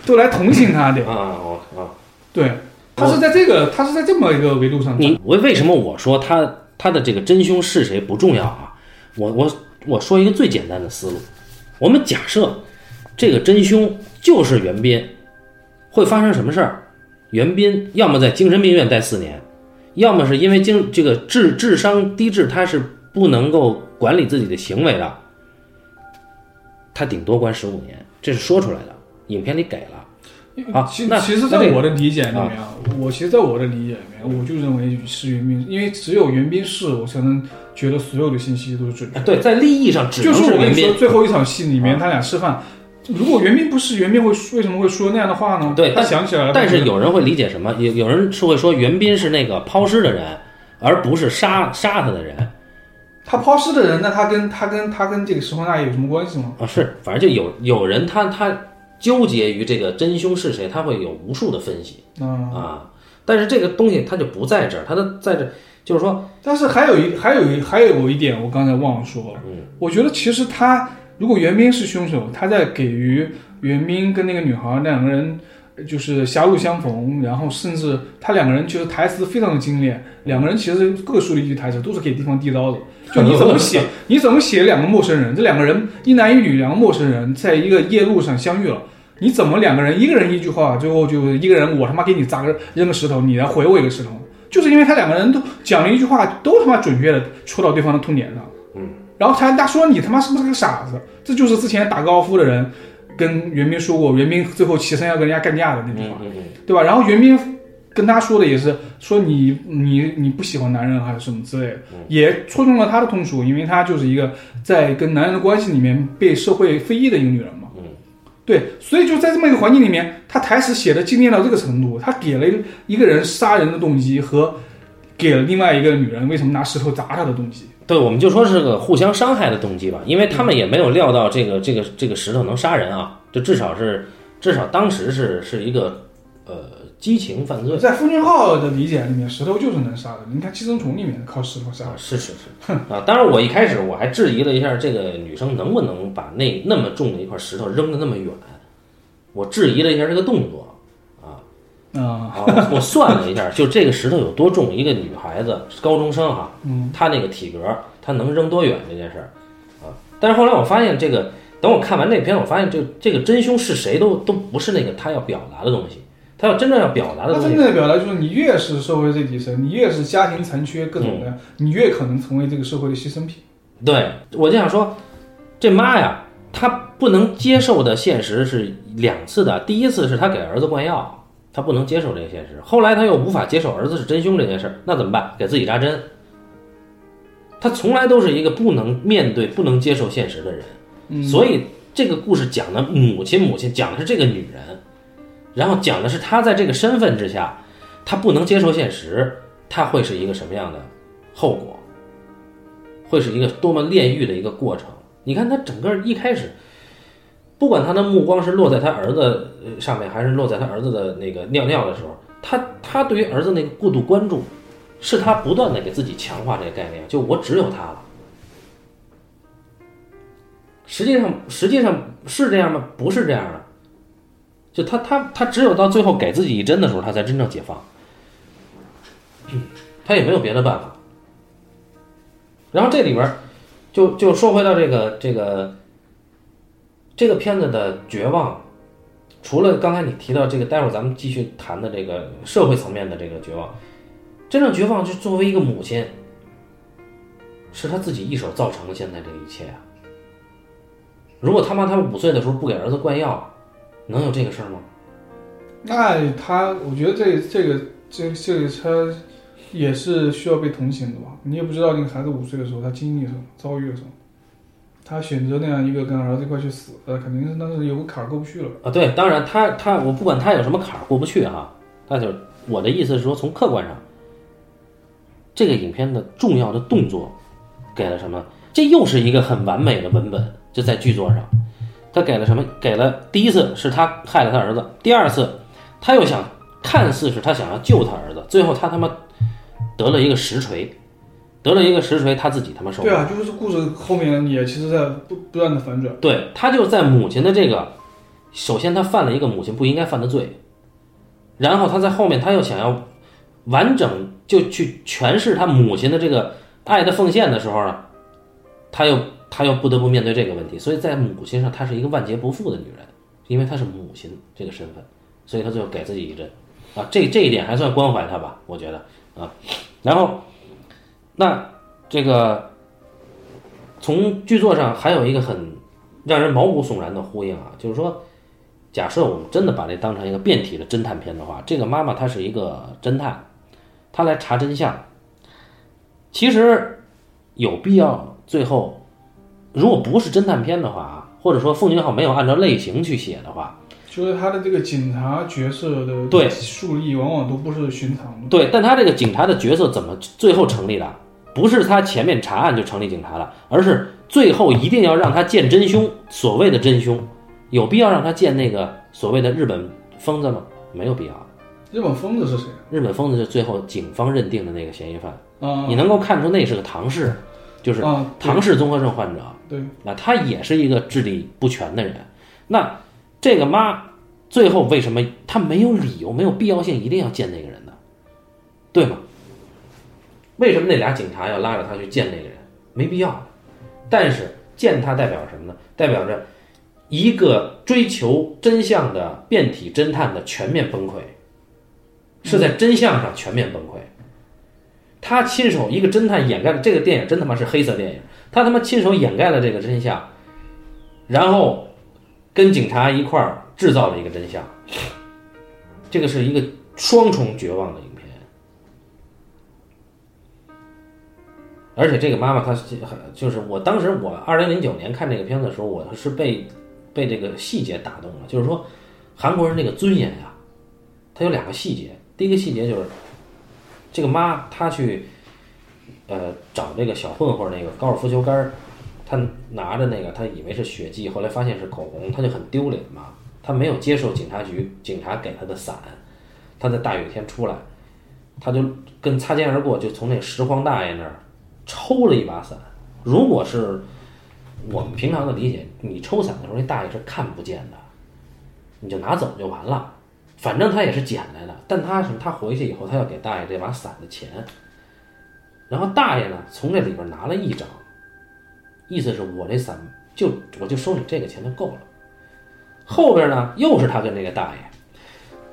都来同情他的，啊啊，对他是在这个他是在这么一个维度上讲，你我为什么我说他他的这个真凶是谁不重要啊？我我我说一个最简单的思路，我们假设这个真凶就是袁斌，会发生什么事儿？袁斌要么在精神病院待四年，要么是因为精这个智智商低智，他是不能够管理自己的行为的，他顶多关十五年，这是说出来的，影片里给了。啊其那其实，在我的理解里面，啊，我其实，在我的理解里面，我就认为是袁斌，因为只有袁斌是我才能觉得所有的信息都是准确的。对，在利益上只能就是我跟你说，。最后一场戏里面，啊他俩吃饭，如果袁冰不是袁冰会为什么会说那样的话呢？对他想起来了，但是有人会理解什么？有有人是会说袁斌是那个抛尸的人，而不是杀杀他的人他抛尸的人，那他跟他跟他跟这个拾荒大爷有什么关系吗？啊。是，反正就有有人他他纠结于这个真凶是谁，他会有无数的分析嗯，啊。但是这个东西它就不在这儿，它的在这就是说，但是还有一还有一还有一点，我刚才忘了说了，嗯，我觉得其实他如果袁冰是凶手，他在给予袁冰跟那个女孩两个人就是狭路相逢，然后甚至他两个人其实台词非常的精炼，两个人其实各说了一句台词，都是给对方递刀子。就你怎么写，你怎么写两个陌生人，这两个人一男一女两个陌生人在一个夜路上相遇了。你怎么两个人一个人一句话，最后就一个人我他妈给你砸个扔个石头，你来回我一个石头，就是因为他两个人都讲了一句话，都他妈准确的戳到对方的痛点上。嗯，然后他他说你他妈是不是个傻子？这就是之前打高尔夫的人跟袁斌说过，袁斌最后起身要跟人家干架的那句话，嗯嗯嗯，对吧？然后袁斌跟他说的也是说你你你不喜欢男人还是什么之类的，也戳中了他的痛处，因为他就是一个在跟男人的关系里面被社会非议的一个女人嘛。嗯，对，所以就在这么一个环境里面，他台词写的精炼到这个程度，他给了一个人杀人的动机和给了另外一个女人为什么拿石头砸他的动机。对，我们就说是个互相伤害的动机吧，因为他们也没有料到这个这个这个石头能杀人啊，就至少是至少当时是是一个呃激情犯罪在奉俊浩的理解里面，石头就是能杀的。你看《寄生虫》里面靠石头杀啊，是是是啊。当然，我一开始我还质疑了一下这个女生能不能把那那么重的一块石头扔得那么远，我质疑了一下这个动作啊。啊，啊，我我算了一下，就这个石头有多重，一个女孩子高中生哈，嗯，她那个体格，她能扔多远这件事儿啊。但是后来我发现，这个等我看完这篇，我发现这这个真凶是谁都都不是那个他要表达的东西，他要真正要表达的他真东西，正的表达就是，你越是社会最底层，你越是家庭残缺各种各样，你越可能成为这个社会的牺牲品。对我就想说，这妈呀，她不能接受的现实是两次的，第一次是她给儿子灌药。她不能接受这个现实，后来他又无法接受儿子是真凶这件事儿，那怎么办？给自己扎针。他从来都是一个不能面对、不能接受现实的人，嗯所以这个故事讲的母亲，母亲讲的是这个女人，然后讲的是她在这个身份之下，她不能接受现实，她会是一个什么样的后果？会是一个多么炼狱的一个过程。你看她整个一开始，不管他的目光是落在他儿子上面，还是落在他儿子的那个尿尿的时候，他他对于儿子那个过度关注，是他不断的给自己强化这个概念，就我只有他了。实际上，实际上是这样吗？不是这样的。就他他他只有到最后给自己一针的时候，他才真正解放。他也没有别的办法。然后这里边就就说回到这个这个这个片子的绝望，除了刚才你提到这个，待会儿咱们继续谈的这个社会层面的这个绝望，真正绝望就作为一个母亲，是她自己一手造成的现在这一切啊。如果他妈他五岁的时候不给儿子灌药，能有这个事儿吗？那他，我觉得这这个这这个他也是需要被同情的吧？你也不知道那个孩子五岁的时候他经历了什么，遭遇了什么，他选择那样一个跟儿子一块去死，呃，肯定是当时有个坎儿过不去了。啊，对，当然他他我不管他有什么坎儿过不去哈，那就我的意思是说，从客观上，这个影片的重要的动作给了什么？这又是一个很完美的文本，就在剧作上，他给了什么？给了第一次是他害了他儿子，第二次他又想看似是他想要救他儿子，最后他他妈得了一个实锤，得了一个实锤，他自己他妈受不了。对啊，就是故事后面也其实在不不断的反转。对他就在母亲的这个，首先他犯了一个母亲不应该犯的罪，然后他在后面他又想要完整就去诠释他母亲的这个爱的奉献的时候呢，他又他又不得不面对这个问题，所以在母亲上她是一个万劫不复的女人，因为她是母亲这个身份，所以他最后给自己一针，啊，这这一点还算关怀她吧，我觉得啊，然后那这个从剧作上还有一个很让人毛骨悚然的呼应啊，就是说，假设我们真的把这当成一个变体的侦探片的话，这个妈妈她是一个侦探，她来查真相。其实有必要最后，如果不是侦探片的话啊，或者说奉俊昊没有按照类型去写的话，就是他的这个警察角色的对树立往往都不是寻常的。对，但他这个警察的角色怎么最后成立的？不是他前面查案就成立警察了，而是最后一定要让他见真凶。所谓的真凶，有必要让他见那个所谓的日本疯子吗？没有必要。日本疯子是谁日本疯子是最后警方认定的那个嫌疑犯，啊？你能够看出那是个唐氏，就是啊，唐氏综合症患者。对，那他也是一个智力不全的人。那这个妈最后为什么她没有理由、没有必要性一定要见那个人呢？对吗？为什么那俩警察要拉着他去见那个人？没必要。但是见他代表什么呢？代表着一个追求真相的变体侦探的全面崩溃，是在真相上全面崩溃。他亲手一个侦探掩盖了这个电影，真他妈是黑色电影。他他妈亲手掩盖了这个真相，然后跟警察一块儿制造了一个真相。这个是一个双重绝望的，而且这个妈妈她是就是我当时我二零零九年看这个片子的时候，我是被被这个细节打动了，就是说韩国人这个尊严呀，他有两个细节，第一个细节就是这个妈她去呃找这个小混混那个高尔夫球杆，她拿着那个，她以为是血迹，后来发现是口红，她就很丢脸嘛。她没有接受警察局警察给她的伞，她在大雨天出来，她就跟擦肩而过，就从那拾荒大爷那儿抽了一把伞。如果是我们平常的理解，你抽伞的时候，那大爷是看不见的，你就拿走就完了。反正他也是捡来的，但他什么？他回去以后，他要给大爷这把伞的钱。然后大爷呢，从这里边拿了一张，意思是我这伞就我就收你这个钱就够了。后边呢，又是他跟那个大爷，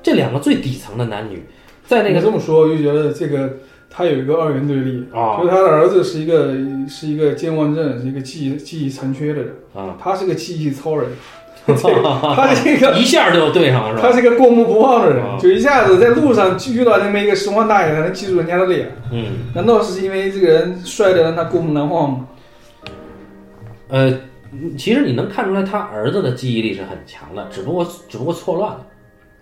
这两个最底层的男女，在那个这么说，我就觉得这个他有一个二元对立啊。就是他的儿子是一个是一个健忘症，是一个记忆记忆残缺的人，啊，他是个记忆超人，他这个一下就对上了，是吧？他是个过目不忘的人，啊。就一下子在路上遇到那么一个拾荒大爷，他能记住人家的脸，嗯，难道是因为这个人帅的让他过目难忘吗？呃，其实你能看出来，他儿子的记忆力是很强的，只不过只不过错乱了。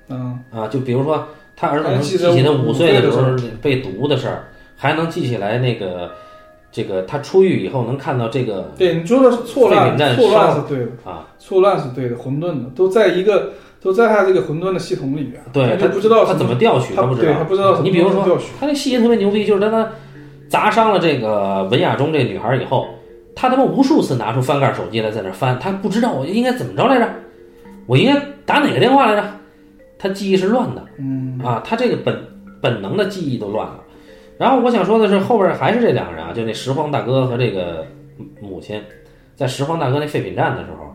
嗯，啊，就比如说他儿子能记起他五五岁的时候被毒的事儿，还能记起来那个这个他出狱以后能看到这个对，你说的是错乱错乱是对的，啊，错乱是对的，混沌的，都在一个都在他这个混沌的系统里边，对他不知道他怎么调取他不知道。他不知道你比如说他那细节特别牛逼，就是当他砸伤了这个文雅中这女孩以后，他他妈无数次拿出翻盖手机来在那翻，他不知道我应该怎么着来着，我应该打哪个电话来着，他记忆是乱的。嗯，啊，他这个本本能的记忆都乱了。然后我想说的是，后边还是这两个人啊，就那拾荒大哥和这个母亲，在拾荒大哥那废品站的时候，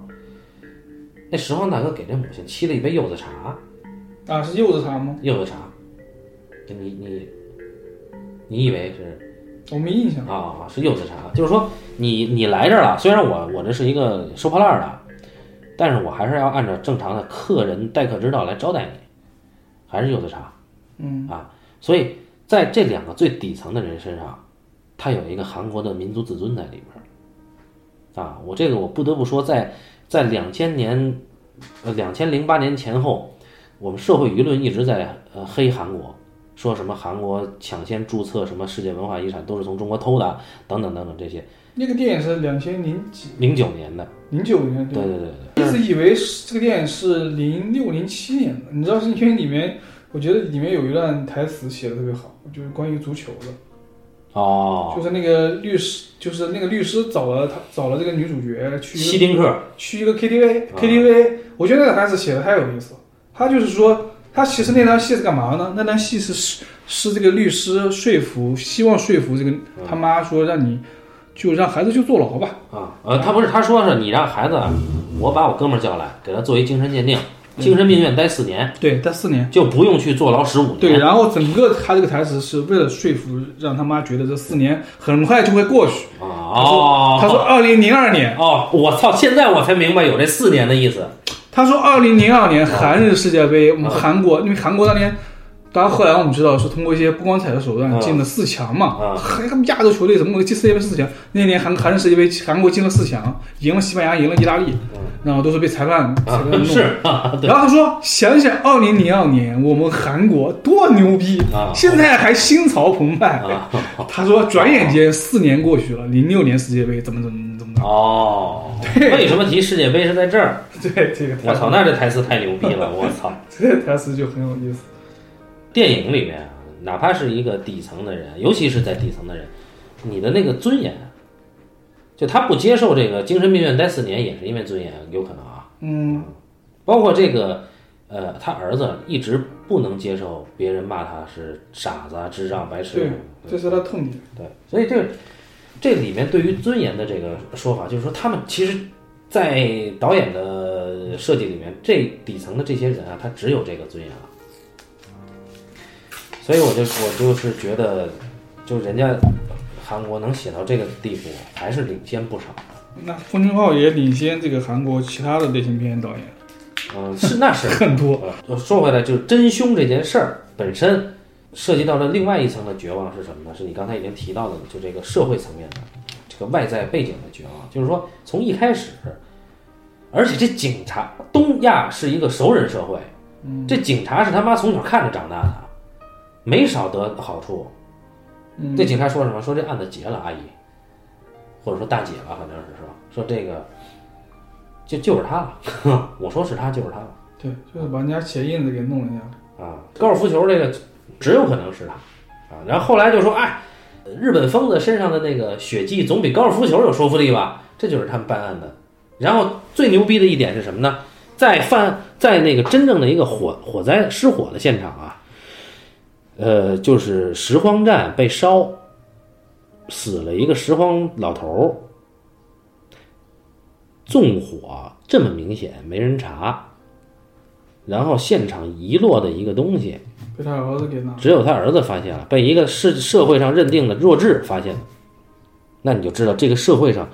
那拾荒大哥给这母亲沏了一杯柚子茶，啊，是柚子茶吗？柚子茶，你你你以为是？我没印象。啊，是柚子茶，就是说你你来这儿了，虽然我我这是一个收破烂儿的，但是我还是要按照正常的客人待客之道来招待你，还是柚子茶，嗯啊，所以在这两个最底层的人身上，他有一个韩国的民族自尊在里边儿，啊，我这个我不得不说在，在两千年，呃两千零八年前后，我们社会舆论一直在呃黑韩国。说什么韩国抢先注册什么世界文化遗产都是从中国偷的，等等等等这些。那个电影是两千零几零九年的，零九年对对对对，一直以为是这个电影是零六零七年的，你知道是因为里面，我觉得里面有一段台词写的特别好，就是关于足球的，哦，就是那个律师，就是那个律师找了他找了这个女主角去西丁克，去一个 KTV 啊 KTV，我觉得那个台词写的太有意思了。他就是说，他其实那段戏是干嘛呢？那段戏是是是这个律师说服，希望说服这个他妈说让你就让孩子去坐牢吧。啊，呃，他不是，他说是你让孩子，我把我哥们儿叫来，给他做一精神鉴定，精神病院待四年，对，待四年。就不用去坐牢十五年对，然后整个他这个台词是为了说服，让他妈觉得这四年很快就会过去。啊哦，他说二零零二年，哦，我操，现在我才明白有这四年的意思。他说二零零二年韩日世界杯，我们啊韩国，因为韩国当年，当然后来我们知道是通过一些不光彩的手段啊进了四强嘛，啊 还他们亚洲球队怎么能进世界杯四强？那年韩韩日世界杯，韩国进了四强，赢了西班牙，赢了意大利，然后都是被裁判裁啊判，弄的。是啊，然后他说：“想想二零零二年我们韩国多牛逼，啊现在还心潮澎湃。啊，他说：“转眼间四年过去了，零六年世界杯怎么怎么怎么怎么哦，为什么提世界杯是在这儿？对这个我操，那这台词太牛逼了！我操，这台词就很有意思。电影里面啊，哪怕是一个底层的人，尤其是在底层的人，你的那个尊严，就他不接受这个精神病院待四年，也是因为尊严，有可能啊。嗯，包括这个，呃，他儿子一直不能接受别人骂他是傻子、啊、智障、白痴对。这是他痛点。对，所以这这里面对于尊严的这个说法，就是说他们其实，在导演的设计里面，这底层的这些人啊，他只有这个尊严了。所以我就我就是觉得，就人家韩国能写到这个地步，还是领先不少的。那奉俊昊也领先这个韩国其他的类型片导演嗯，是那是 很多。呃，说回来，就是真凶这件事儿本身涉及到了另外一层的绝望是什么呢？是你刚才已经提到的，就这个社会层面的这个外在背景的绝望。就是说，从一开始，而且这警察，东亚是一个熟人社会，这警察是他妈从小看着长大的，没少得好处。嗯这警察说什么？说这案子结了，阿姨，或者说大姐吧，反正是说说这个，就就是他了。我说是他，就是他了。对，就是把人家鞋印子给弄人家。啊，高尔夫球这个只有可能是他啊。然后后来就说，哎，日本疯子身上的那个血迹总比高尔夫球有说服力吧？这就是他们办案的。然后最牛逼的一点是什么呢？在犯在那个真正的一个火火灾失火的现场啊，呃，就是拾荒站被烧，死了一个拾荒老头儿，纵火这么明显，没人查。然后现场遗落的一个东西，被他儿子给拿。只有他儿子发现了，被一个社社会上认定的弱智发现了。那你就知道这个社会上，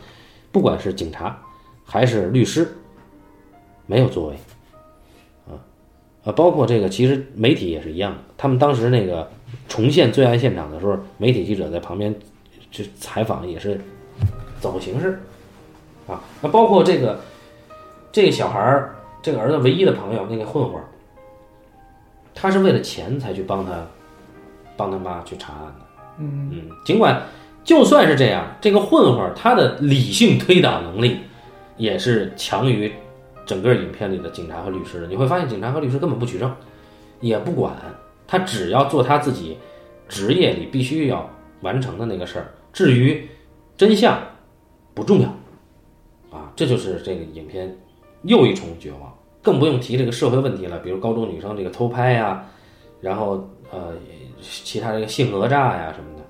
不管是警察还是律师，没有作为，啊啊，包括这个其实媒体也是一样的。他们当时那个重现罪案现场的时候，媒体记者在旁边去采访也是走形式，啊，那包括这个这个小孩儿，这个儿子唯一的朋友那个混混儿，他是为了钱才去帮他帮他妈去查案的。嗯，嗯，尽管就算是这样，这个混混儿他的理性推导能力也是强于整个影片里的警察和律师。你会发现，警察和律师根本不取证，也不管，他只要做他自己职业里必须要完成的那个事儿。至于真相，不重要啊。这就是这个影片又一重绝望。更不用提这个社会问题了，比如高中女生这个偷拍呀、然后呃其他这个性讹诈呀什么的。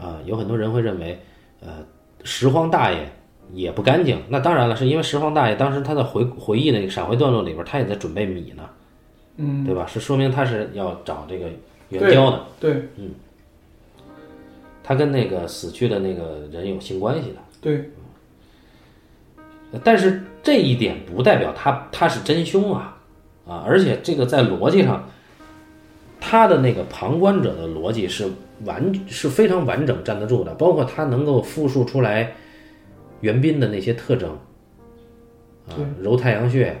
啊、有很多人会认为，呃，拾荒大爷也不干净。那当然了，是因为拾荒大爷当时他的回回忆那个闪回段落里边，他也在准备米呢，嗯，对吧？是说明他是要找这个援对交的，对嗯他跟那个死去的那个人有性关系的。对，但是这一点不代表他他是真凶啊啊！而且这个在逻辑上，他的那个旁观者的逻辑是完是非常完整站得住的，包括他能够复述出来袁彬的那些特征啊，揉太阳穴，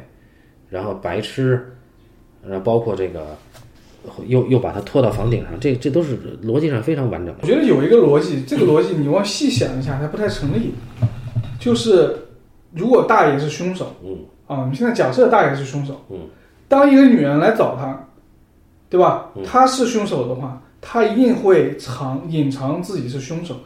然后白痴，然后包括这个又又把他拖到房顶上，这这都是逻辑上非常完整的。我觉得有一个逻辑，这个逻辑你往细想一下，它不太成立。就是如果大爷是凶手，嗯，啊，我们现在假设大爷是凶手，嗯，当一个女人来找他，对吧嗯？他是凶手的话，他一定会藏隐藏自己是凶手，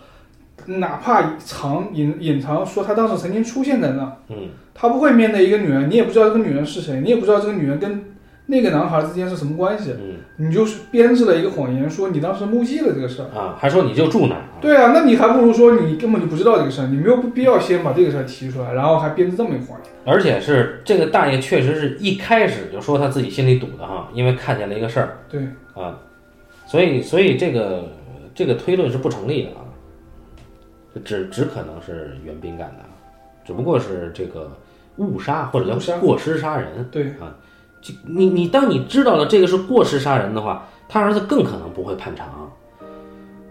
哪怕藏隐隐藏说他当时曾经出现在那，嗯，他不会面对一个女人，你也不知道这个女人是谁，你也不知道这个女人跟那个男孩之间是什么关系，嗯。你就是编制了一个谎言，说你当时目击了这个事儿。啊，还说你就住那儿？啊，对啊，那你还不如说你根本就不知道这个事儿，你没有必要先把这个事儿提出来，然后还编制这么一个谎言。而且是这个大爷确实是一开始就说他自己心里堵的哈，因为看见了一个事儿。对，啊，所以所以这个这个推论是不成立的啊，只只可能是袁彬干的，啊只不过是这个误杀或者叫过失杀人。对啊，就你你当你知道了这个是过失杀人的话，他儿子更可能不会判长。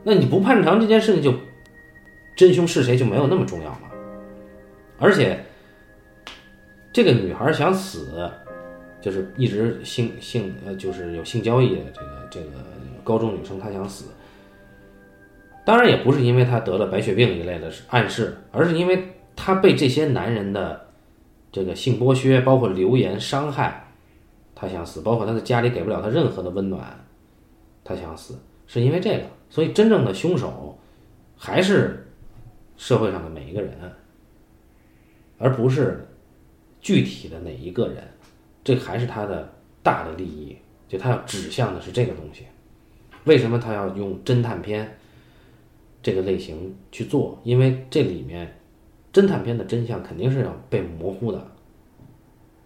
那你不判长这件事情就真凶是谁就没有那么重要了，而且这个女孩想死，就是一直性性呃就是有性交易的这个这个高中女生，她想死。当然也不是因为她得了白血病一类的暗示，而是因为她被这些男人的这个性剥削，包括流言伤害，她想死，包括她的家里给不了她任何的温暖，她想死，是因为这个。所以真正的凶手还是社会上的每一个人，而不是具体的哪一个人。这还是他的大的利益，就他要指向的是这个东西。为什么他要用侦探片这个类型去做？因为这里面侦探片的真相肯定是要被模糊的，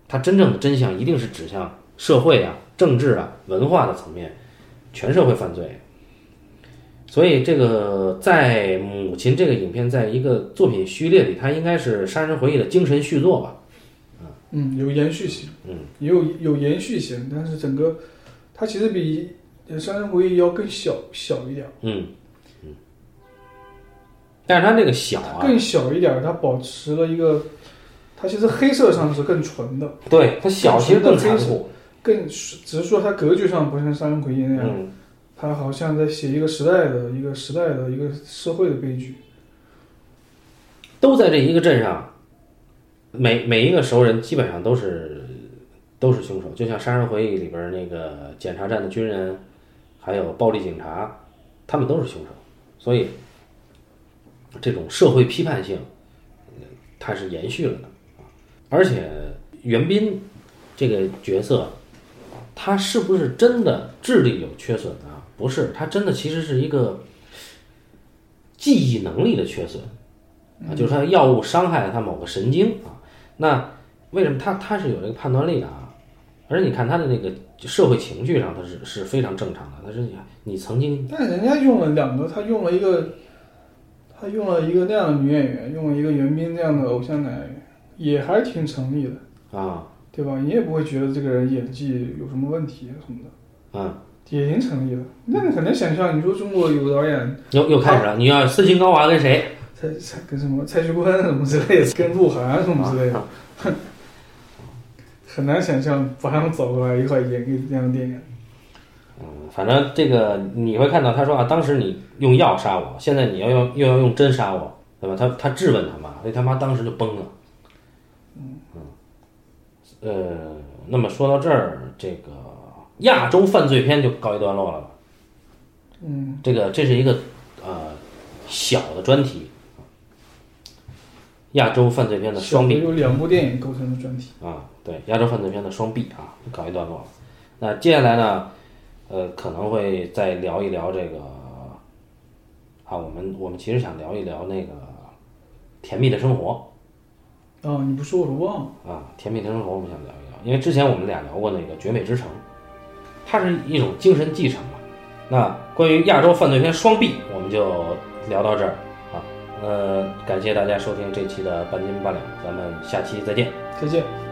它真正的真相一定是指向社会啊、政治啊、文化的层面，全社会犯罪。所以这个在母亲这个影片，在一个作品序列里，它应该是《杀人回忆》的精神续作吧？嗯，有延续性，嗯，也有有延续性，但是整个它其实比《杀人回忆》要更小小一点嗯。但是它这个小啊，更小一点儿，它保持了一个，它其实黑色上是更纯的，对它小其实更残更酷。更只是说它格局上不像《杀人回忆》那样，嗯，它好像在写一个时代的一个时代的一个社会的悲剧。都在这一个镇上，每每一个熟人基本上都是都是凶手，就像《杀人回忆》里边那个检查站的军人，还有暴力警察，他们都是凶手，所以这种社会批判性，呃它是延续了的。而且袁斌这个角色，他是不是真的智力有缺损啊？不是，他真的其实是一个记忆能力的缺损。啊，就是他药物伤害了他某个神经啊。那为什么他他是有这个判断力的啊？而且你看他的那个社会情绪上，他是是非常正常的。他是你曾经但人家用了两个，他用了一个，他用了一个那样的女演员，用了一个袁冰这样的偶像男演员，也还挺成立的，啊对吧？你也不会觉得这个人演技有什么问题什么的，啊，也挺成立的。那你很难想象，你说中国有导演又又开始了，你要斯琴高娃跟谁？蔡蔡跟什么蔡徐坤什么之类的，跟鹿晗什么之类的，很难想象把他们找过来一块演一个这样的电影。嗯，反正这个你会看到他说啊，当时你用药杀我，现在你要用又要用针杀我，对吧？他他质问他妈，所以他妈当时就崩了。嗯呃，那么说到这儿，这个亚洲犯罪片就告一段落了吧？嗯，这个这是一个呃小的专题，亚洲犯罪片的双臂有两部电影构成的专题。啊，对，亚洲犯罪片的双臂啊，告一段落了。那接下来呢，呃，可能会再聊一聊这个啊，我们我们其实想聊一聊那个甜蜜的生活哦，你不说我都忘了。啊，甜蜜的生活我们想聊一聊，因为之前我们俩聊过那个《绝美之城》，它是一种精神继承嘛。那关于亚洲犯罪片双璧，我们就聊到这儿啊。呃，感谢大家收听这期的半斤八两，咱们下期再见。再见。